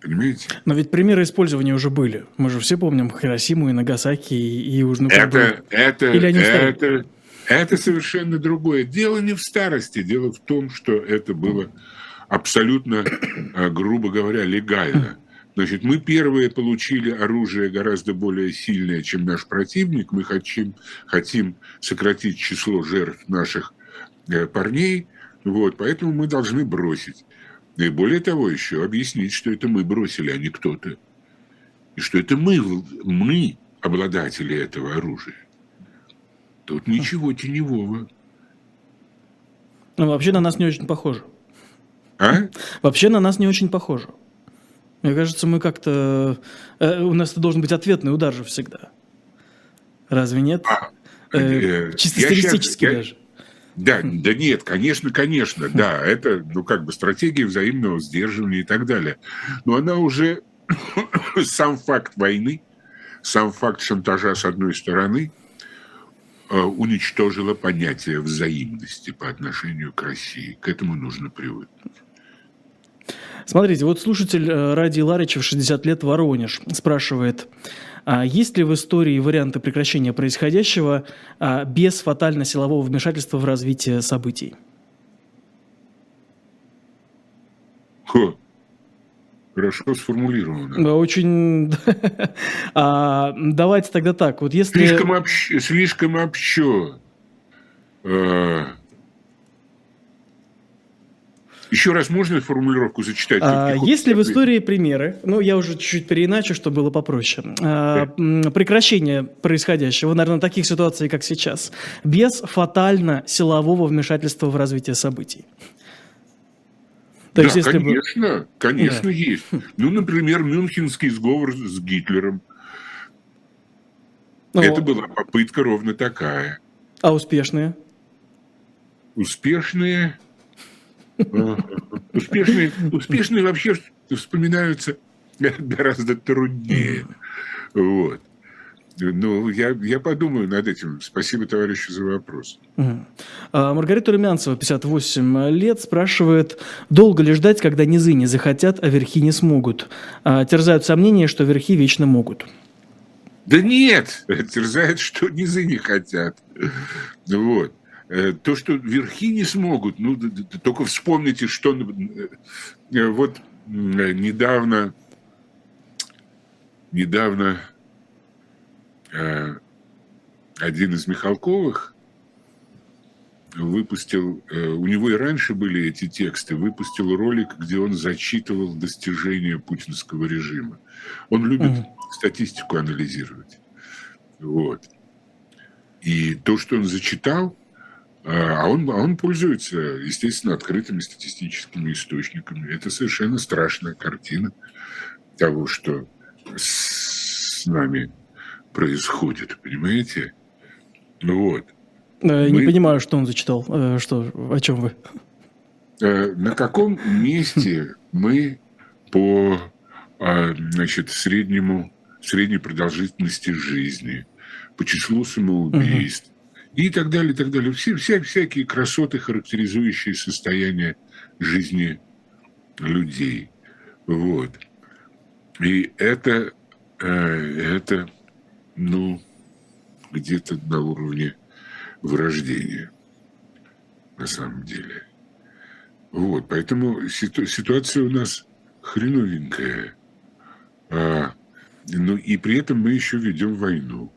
Понимаете? Но ведь примеры использования уже были. Мы же все помним Хиросиму и Нагасаки и Южный Это, это, Или они это, это совершенно другое. Дело не в старости, дело в том, что это было абсолютно, э, грубо говоря, легально. Значит, мы первые получили оружие гораздо более сильное, чем наш противник. Мы хотим, хотим сократить число жертв наших э, парней. Вот, поэтому мы должны бросить. И более того, еще объяснить, что это мы бросили, а не кто-то. И что это мы, мы обладатели этого оружия. Тут ничего теневого. Ну, вообще на нас не очень похоже. А? Вообще на нас не очень похоже. Мне кажется, мы как-то... Э, у нас это должен быть ответный удар же всегда. Разве нет? А, э, чисто стилистически сейчас, даже. Да, да нет, конечно, конечно, да, это, ну, как бы стратегия взаимного сдерживания и так далее. Но она уже, сам факт войны, сам факт шантажа с одной стороны, э, уничтожила понятие взаимности по отношению к России. К этому нужно привыкнуть. Смотрите, вот слушатель э, Ради Ларичев, 60 лет, Воронеж, спрашивает, а есть ли в истории варианты прекращения происходящего а, без фатально-силового вмешательства в развитие событий? Хо. Хорошо сформулировано. Очень. а, давайте тогда так. Вот если... Слишком, общ... Слишком общо. А, еще раз можно формулировку зачитать? А, есть ли в истории примеры, ну, я уже чуть-чуть переиначу, чтобы было попроще, а, прекращение происходящего, наверное, таких ситуаций, как сейчас, без фатально-силового вмешательства в развитие событий? То да, есть, если конечно, бы... конечно да. есть. Ну, например, Мюнхенский сговор с Гитлером. Ну, Это была попытка ровно такая. А успешные? Успешные Успешные, успешные вообще вспоминаются гораздо труднее. Вот. Ну, я, я подумаю над этим. Спасибо, товарищу, за вопрос. Угу. А, Маргарита Румянцева, 58 лет, спрашивает, долго ли ждать, когда низы не захотят, а верхи не смогут? А, терзают сомнения, что верхи вечно могут. Да нет, терзает, что низы не хотят. Вот. Э, то, что верхи не смогут, ну, только вспомните, что э, вот недавно, недавно э, один из Михалковых выпустил, у него и раньше были эти тексты, выпустил ролик, где он зачитывал достижения путинского режима. Он любит mm статистику анализировать. Вот. И то, что он зачитал, а он, а он пользуется, естественно, открытыми статистическими источниками. Это совершенно страшная картина того, что с нами происходит, понимаете? Ну вот. Я Мы... Не понимаю, что он зачитал. Э, что, о чем вы? Э, на каком месте мы по а, значит, среднему, средней продолжительности жизни, по числу самоубийств, и так далее, и так далее. Все, вся, всякие красоты, характеризующие состояние жизни людей. Вот. И это, э, это ну, где-то на уровне вырождения, на самом деле. Вот, поэтому ситу, ситуация у нас хреновенькая. А, ну и при этом мы еще ведем войну.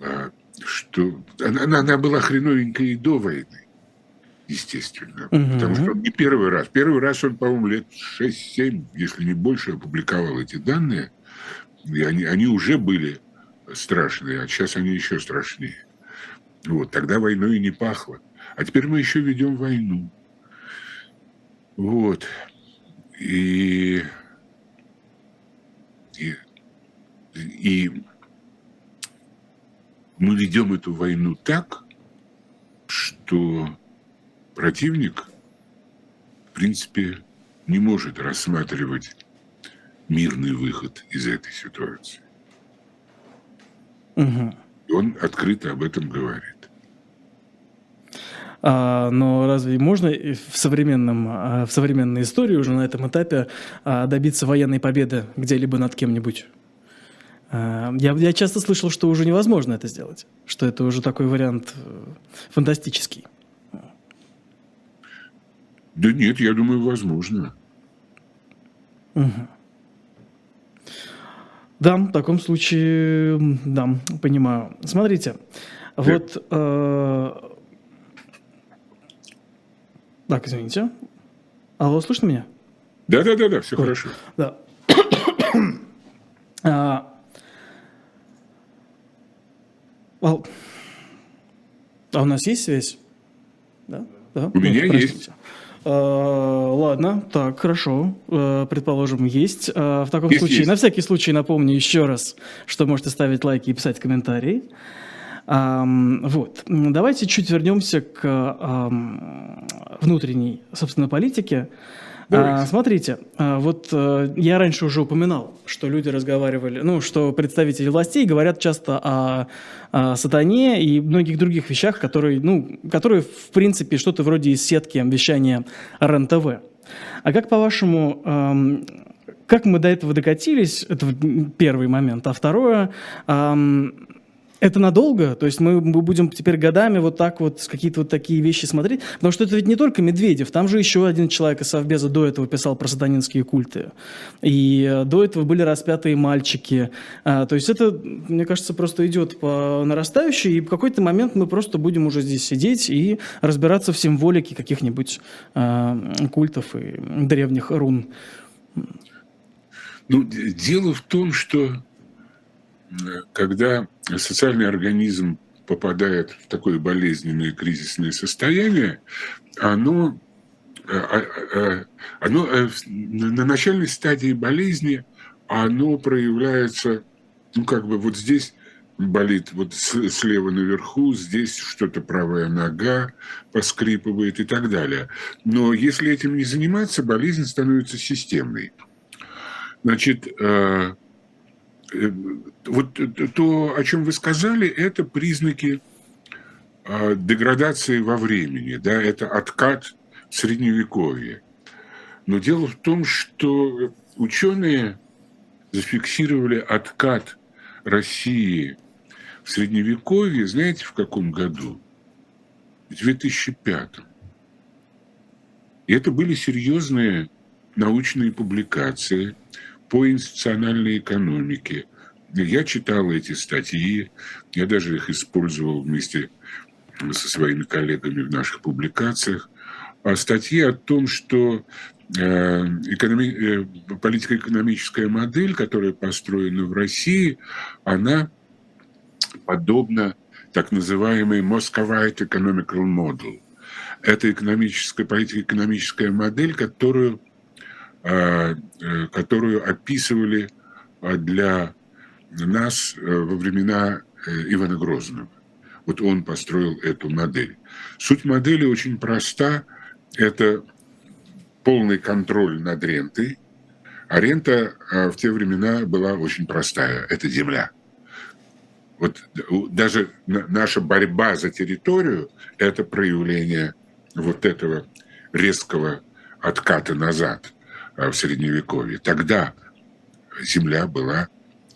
А, что она, она была хреновенькая и до войны, естественно. Угу. Потому что он не первый раз. Первый раз он, по-моему, лет 6-7, если не больше, опубликовал эти данные. И они, они уже были страшные, а сейчас они еще страшнее. Вот, тогда войной и не пахло. А теперь мы еще ведем войну. Вот. И, и, и мы ведем эту войну так, что противник, в принципе, не может рассматривать мирный выход из этой ситуации. Угу. И он открыто об этом говорит. А, но разве можно в, современном, а, в современной истории уже на этом этапе а, добиться военной победы где-либо над кем-нибудь? Э, я, я часто слышал, что уже невозможно это сделать, что это уже такой вариант э, фантастический. Да нет, я думаю, возможно. Угу. Да, в таком случае, да, понимаю. Смотрите, да. вот... Э... Так, извините. Алло, слышно меня? Да, да, да, да, все Ой. хорошо. Да. а, А, а у нас есть связь? Да? да? У меня простите. есть. ладно, так, хорошо. предположим, есть. в таком есть, случае, есть. на всякий случай напомню еще раз, что можете ставить лайки и писать комментарии. Вот. Давайте чуть вернемся к внутренней, собственно, политике. А, смотрите, а, вот а, я раньше уже упоминал, что люди разговаривали, ну, что представители властей говорят часто о, о сатане и многих других вещах, которые, ну, которые, в принципе, что-то вроде из сетки вещания РЕН-ТВ. А как, по-вашему, эм, как мы до этого докатились, это первый момент, а второе, эм, это надолго? То есть мы, будем теперь годами вот так вот какие-то вот такие вещи смотреть? Потому что это ведь не только Медведев, там же еще один человек из Совбеза до этого писал про сатанинские культы. И э, до этого были распятые мальчики. А, то есть это, мне кажется, просто идет по нарастающей, и в какой-то момент мы просто будем уже здесь сидеть и разбираться в символике каких-нибудь а, культов и древних рун. Ну, дело в том, что когда социальный организм попадает в такое болезненное кризисное состояние, оно, э, а, э, оно э, на начальной стадии болезни оно проявляется, ну как бы вот здесь болит вот слева наверху, здесь что-то правая нога поскрипывает и так далее. Но если этим не заниматься, болезнь становится системной. Значит, вот то, о чем вы сказали, это признаки а, деградации во времени, да, это откат средневековья. Но дело в том, что ученые зафиксировали откат России в средневековье, знаете, в каком году? В 2005. И это были серьезные научные публикации – по институциональной экономике. Я читал эти статьи, я даже их использовал вместе со своими коллегами в наших публикациях. А статьи о том, что э, экономи... Э, политико-экономическая модель, которая построена в России, она подобна так называемой Moscovite Economical Model. Это экономическая, политико-экономическая модель, которую которую описывали э, для нас во времена Ивана Грозного. Вот он построил эту модель. Суть модели очень проста. Это полный контроль над рентой. А рента в те времена была очень простая. Это земля. Вот даже наша борьба за территорию – это проявление вот этого резкого отката назад. А, в Средневековье. Тогда земля была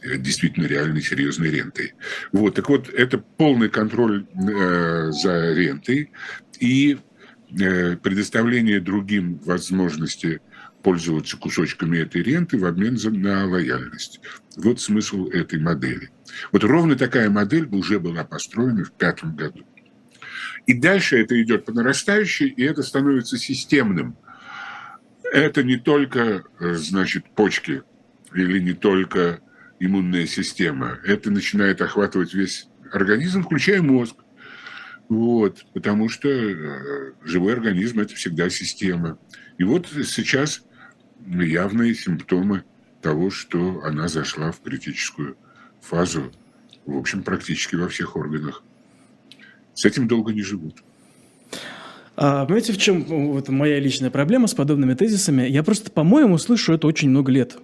э, действительно реальной серьезной рентой. Вот, так вот, это полный контроль э, за рентой и э, предоставление другим возможности пользоваться кусочками этой ренты в обмен за, на лояльность. Вот смысл этой модели. Вот ровно такая модель уже была построена в пятом году. И дальше это идет по нарастающей, и это становится системным – это не только, э, значит, почки или не только иммунная система. Это начинает охватывать весь организм, включая мозг. Вот, потому что э, живой организм – это всегда система. И вот сейчас явные симптомы того, что она зашла в критическую фазу, в общем, практически во всех органах. С этим долго не живут. А, понимаете, в чем вот моя личная проблема с подобными тезисами? Я просто, по-моему, слышу это очень много лет.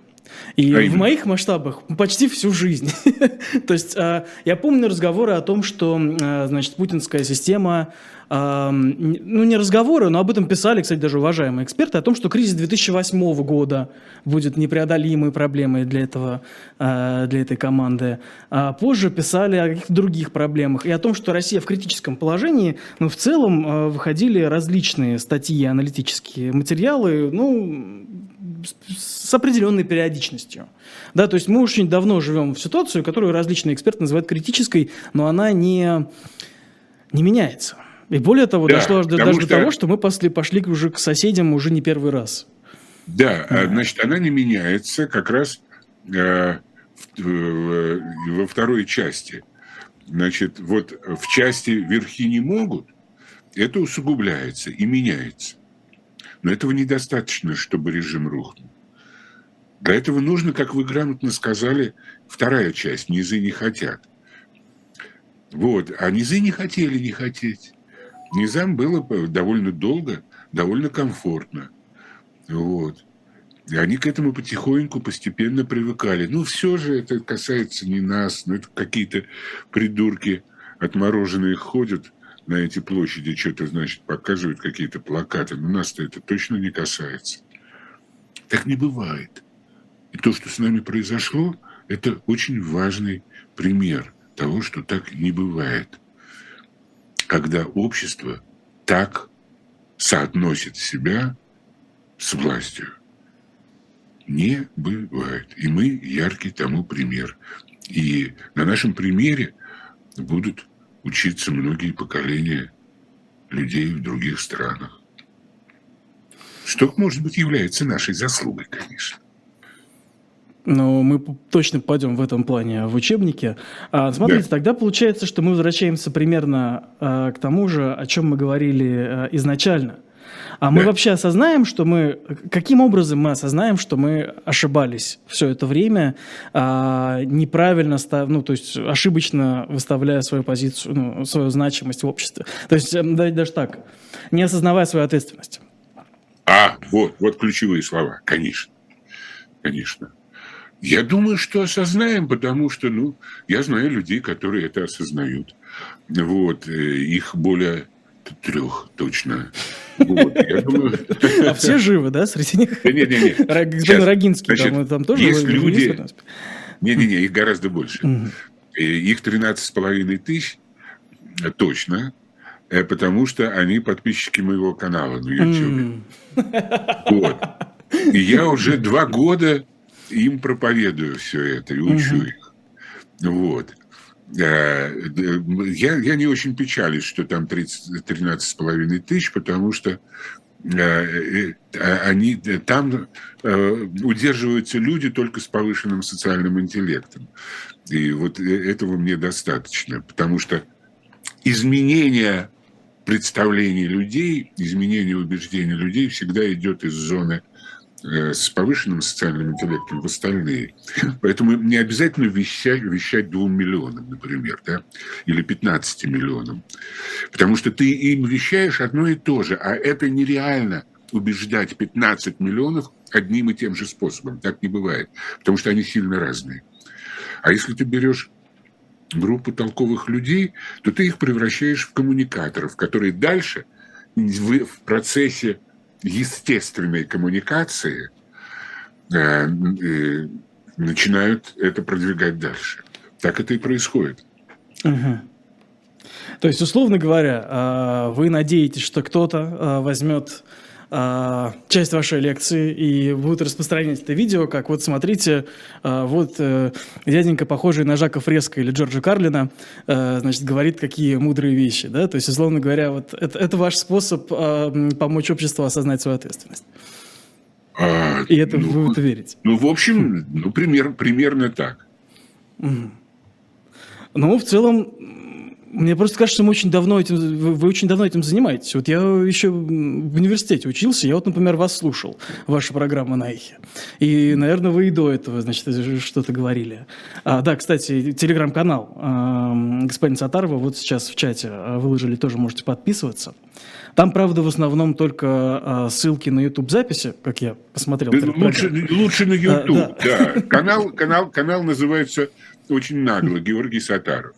И а в моих масштабах почти всю жизнь. То есть а, я помню разговоры о том, что, а, значит, путинская система ну, не разговоры, но об этом писали, кстати, даже уважаемые эксперты, о том, что кризис 2008 года будет непреодолимой проблемой для, этого, а, для этой команды. А позже писали о каких-то других проблемах и о том, что Россия в критическом положении, но в целом а, выходили различные статьи, аналитические материалы, ну, с определенной периодичностью. Да, то есть мы очень давно живем в ситуацию, которую различные эксперты называют критической, но она не, не меняется. И более того, да, дошло даже что... до того, что мы пошли, пошли уже к соседям уже не первый раз. Да, а, значит, она не меняется как раз э, в, во второй части. Значит, вот в части верхи не могут, это усугубляется и меняется. Но этого недостаточно, чтобы режим рухнул. Для этого нужно, как вы грамотно сказали, вторая часть «Низы не хотят». Вот. А низы не хотели не хотеть. Низам было довольно долго, довольно комфортно. Вот. И они к этому потихоньку, постепенно привыкали. Ну, все же это касается не нас, ну, это какие-то придурки отмороженные ходят на эти площади, что-то, значит, показывают какие-то плакаты. Но нас-то это точно не касается. Так не бывает. И то, что с нами произошло, это очень важный пример того, что так не бывает. Когда общество так соотносит себя с властью. Не бывает. И мы яркий тому пример. И на нашем примере будут учиться многие поколения людей в других странах. Что, может быть, является нашей заслугой, конечно. Но мы точно пойдем в этом плане в учебнике. А, смотрите, да. тогда получается, что мы возвращаемся примерно а, к тому же, о чем мы говорили а, изначально. А мы вообще осознаем, что мы... Каким образом мы осознаем, что мы ошибались все это время, а, неправильно, став, ну, то есть ошибочно выставляя свою позицию, ну, свою значимость в обществе? То есть эм, даже так, не осознавая свою ответственность. А, вот, вот ключевые слова, конечно, конечно. Я думаю, что осознаем, потому что, ну, я знаю людей, которые это осознают. Вот, э, их более трех точно. Вот, я думаю... А все живы, да, среди них? Нет, нет, нет. Господин Рогинский, там, там тоже есть люди... Не-не-не, их гораздо больше. Их 13,5 тысяч э, точно, э, потому что они подписчики моего канала на YouTube. Вот. И я уже два года им проповедую все это и учу их. Вот. Э, я, я не очень печалюсь, что там 13,5 тысяч, потому что э, э, они, там удерживаются люди только с повышенным социальным интеллектом. И вот этого мне достаточно, потому что изменение представлений людей, изменение убеждений людей всегда идет из зоны Э, с повышенным социальным интеллектом в остальные. Поэтому не обязательно вещать, вещать двум миллионам, например, да, или 15 миллионам. Потому что ты им вещаешь одно и то же, а это нереально убеждать 15 миллионов одним и тем же способом. Так не бывает, потому что они сильно разные. А если ты берешь группу толковых людей, то ты их превращаешь в коммуникаторов, которые дальше в процессе естественной коммуникации э, э, начинают это продвигать дальше. Так это и происходит. Угу. То есть, условно говоря, э, вы надеетесь, что кто-то э, возьмет часть вашей лекции и будут распространять это видео, как вот смотрите, а, вот э, дяденька, похожий на Жака Фреско или Джорджа Карлина, э, значит, говорит какие мудрые вещи, да, то есть, условно говоря, вот это, это ваш способ а, помочь обществу осознать свою ответственность. А, и это ну, вы в это верите? Ну, в общем, ну, пример, примерно так. Ну, в целом, мне просто кажется, что мы очень давно этим, вы, вы очень давно этим занимаетесь. Вот я еще в университете учился, я вот, например, вас слушал, ваша программа на эхе. И, наверное, вы и до этого, значит, что-то говорили. А, да, кстати, телеграм-канал э, господин Сатарова вот сейчас в чате а, выложили, тоже можете подписываться. Там, правда, в основном только э, ссылки на YouTube-записи, как я посмотрел. Лучше, лучше на YouTube, а, да. да. Канал, канал, канал называется очень нагло «Георгий Сатаров».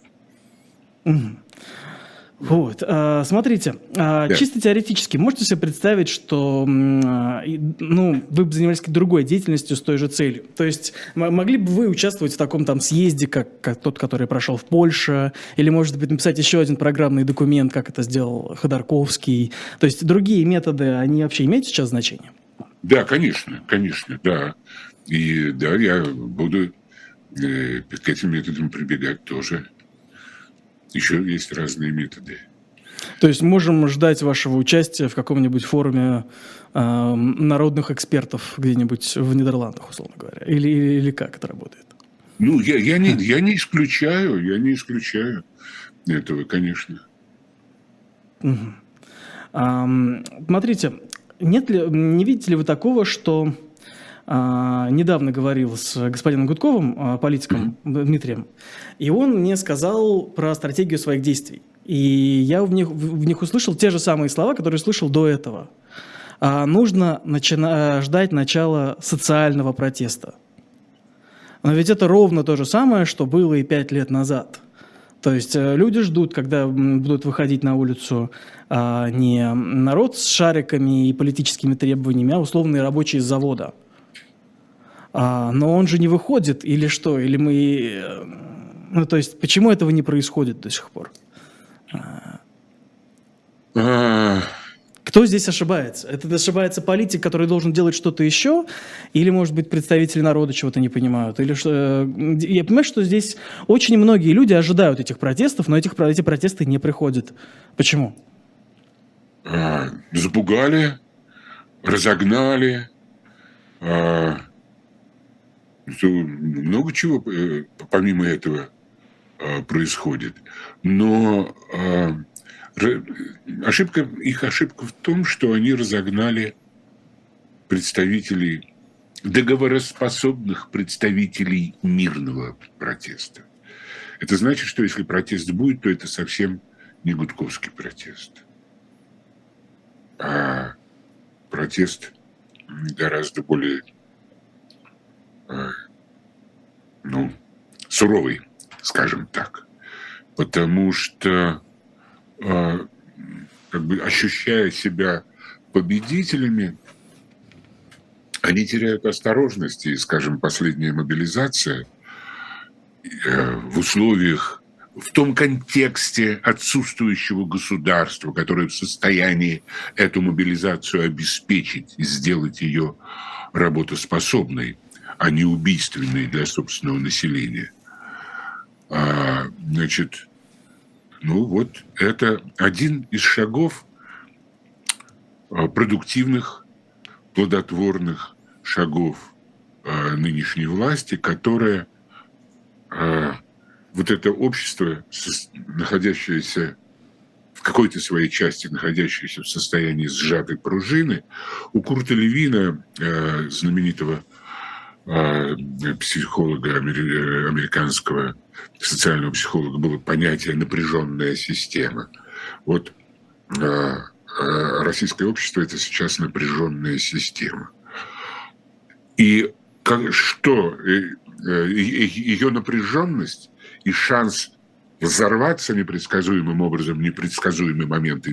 Вот, а, смотрите, а, да. чисто теоретически, можете себе представить, что а, ну, вы бы занимались другой деятельностью с той же целью? То есть могли бы вы участвовать в таком там съезде, как, как тот, который прошел в Польше, или, может быть, написать еще один программный документ, как это сделал Ходорковский? То есть другие методы, они вообще имеют сейчас значение? Да, конечно, конечно, да. И да, я буду э, к этим методам прибегать тоже еще есть разные методы. То есть можем ждать вашего участия в каком-нибудь форуме э, народных экспертов где-нибудь в Нидерландах, условно говоря? Или, или, или как это работает? Ну, я, я, не, я не исключаю, я не исключаю этого, конечно. Угу. Смотрите, нет ли, не видите ли вы такого, что недавно говорил с господином Гудковым, а, политиком. Дмитрием, и он мне сказал про стратегию своих действий. И я в них, в них услышал те же самые слова, которые слышал до этого. А, нужно начина- ждать начала социального протеста. Но ведь это ровно то же самое, что было и пять лет назад. То есть э, люди ждут, когда будут выходить на улицу а, не народ с шариками и политическими требованиями, а условные рабочие с завода. А, но он же не выходит, или что? Или мы... Э, ну, то есть, почему этого не происходит до сих пор? А... Кто здесь ошибается? Это ошибается политик, который должен делать что-то еще, или, может быть, представители народа чего-то не понимают? Или что... Э, я понимаю, что здесь очень многие люди ожидают этих протестов, но этих, эти протесты не приходят. Почему? А, запугали, разогнали, а, много чего э, помимо этого а, происходит. Но а, ошибка, их ошибка в том, что они разогнали представителей, договороспособных представителей мирного протеста. Это значит, что если протест будет, то это совсем не гудковский протест. А протест гораздо более, ну, суровый, скажем так. Потому что а, как бы ощущая себя победителями, они теряют осторожность. И, скажем, последняя мобилизация э, в условиях, в том контексте отсутствующего государства, которое в состоянии эту мобилизацию обеспечить и сделать ее работоспособной, а не убийственной для собственного населения. А, значит, ну вот это один из шагов а, продуктивных, плодотворных шагов а, нынешней власти, которая а, вот это общество, находящееся в какой-то своей части, находящееся в состоянии сжатой пружины, у Курта Левина, знаменитого психолога американского, социального психолога было понятие напряженная система. Вот э, э, российское общество это сейчас напряженная система. И как, что э, ее напряженность и шанс взорваться непредсказуемым образом, непредсказуемый момент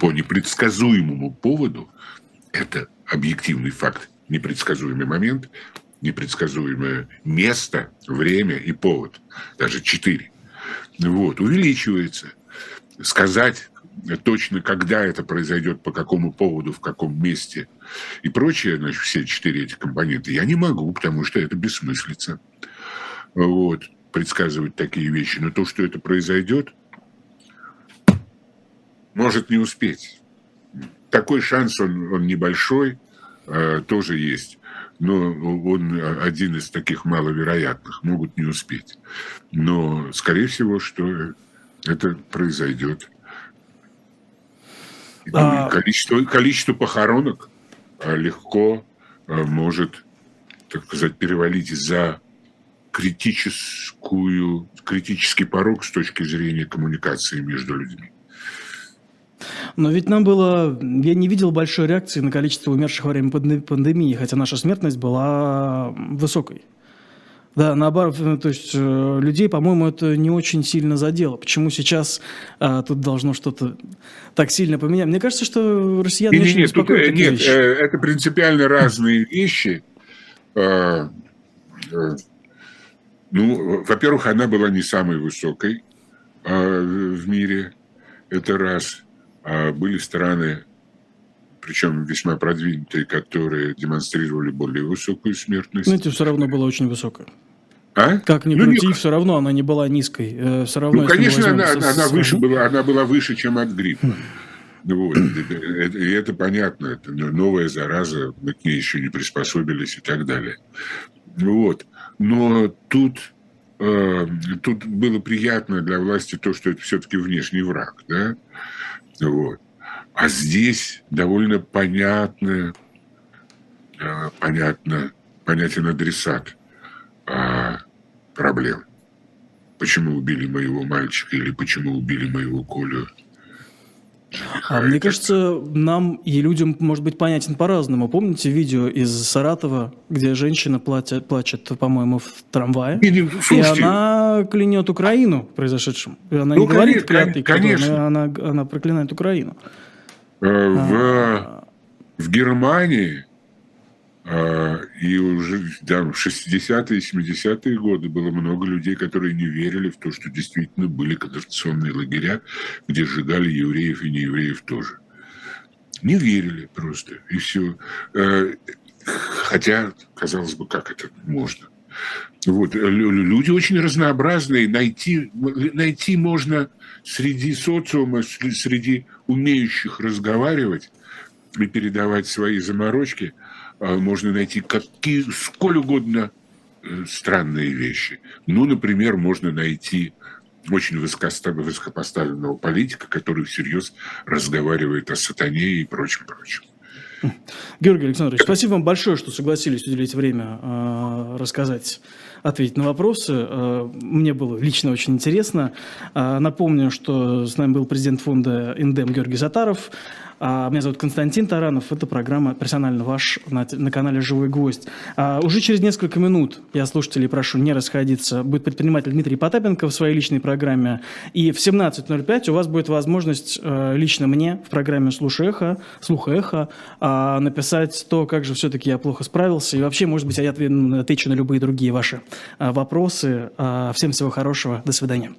по непредсказуемому поводу, это объективный факт, непредсказуемый момент, непредсказуемое место, время и повод, даже четыре, вот, увеличивается. Сказать точно, когда это произойдет, по какому поводу, в каком месте и прочее, значит, все четыре эти компоненты, я не могу, потому что это бессмыслица. Вот, предсказывать такие вещи. Но то, что это произойдет, может не успеть. Такой шанс, он, он небольшой, тоже есть но он один из таких маловероятных, могут не успеть. Но, скорее всего, что это произойдет. А... Количество, количество похоронок а, легко а, может, так сказать, перевалить за критическую, критический порог с точки зрения коммуникации между людьми. Но ведь нам было... Я не видел большой реакции на количество умерших во время пандемии, хотя наша смертность была высокой. Да, наоборот, э, то есть э, людей, по-моему, это не очень сильно задело. Почему сейчас а, тут должно что-то так сильно поменять? Мне кажется, что россияне нет, очень нет, тут, нет, вещи. это принципиально разные вещи. Ну, во-первых, она была не самой высокой в мире. Это раз. А были страны, причем весьма продвинутые, которые демонстрировали более высокую смертность. Знаете, все равно была очень высокая. А? Как ни ну, крути, не... все равно она не была низкой. Э, все равно, ну, конечно, она, со... она, выше была, она была выше, чем от гриппа. Ну вот. И это понятно, это новая зараза, мы к ней еще не приспособились и так далее. Вот. Но тут, э, тут было приятно для власти то, что это все-таки внешний враг. Да? Вот. А здесь довольно понятно, э, понятно, понятен адресат а, проблем. Почему убили моего мальчика или почему убили моего Колю? А мне кажется, нам и людям может быть понятен по-разному. Помните видео из Саратова, где женщина платит, плачет, по-моему, в трамвае? Или, и она клянет Украину произошедшем. Она ну, не говорит клятвы, конечно. Она, она проклинает Украину. Э, в, а... в Германии и уже да, в 60-е, 70-е годы было много людей, которые не верили в то, что действительно были концентрационные лагеря, где сжигали евреев и неевреев тоже. Не верили просто, и все. А, хотя, казалось бы, как это можно? Вот. Люди очень разнообразные. Найти, найти можно среди социума, среди умеющих разговаривать и передавать свои заморочки – а, можно найти какие, сколь угодно э, странные вещи. Ну, например, можно найти очень высокопоставленного политика, который всерьез разговаривает о сатане и прочем, прочем. Георгий Александрович, спасибо вам большое, что согласились уделить время э, рассказать, ответить на вопросы. Э, мне было лично очень интересно. Э, напомню, что с нами был президент фонда «Индем» Георгий Затаров. А, меня зовут Константин Таранов. Это программа «Персонально ваш» на, на канале «Живой гвоздь». А, уже через несколько минут, я слушателей прошу не расходиться, будет предприниматель Дмитрий Потапенко в своей личной программе. И в 17.05 у вас будет возможность э, лично мне в программе «Слушай эхо», «Слух эхо» а, написать то, как же все-таки я плохо справился. И вообще, может быть, я отвечу на любые другие ваши вопросы. Всем всего хорошего. До свидания.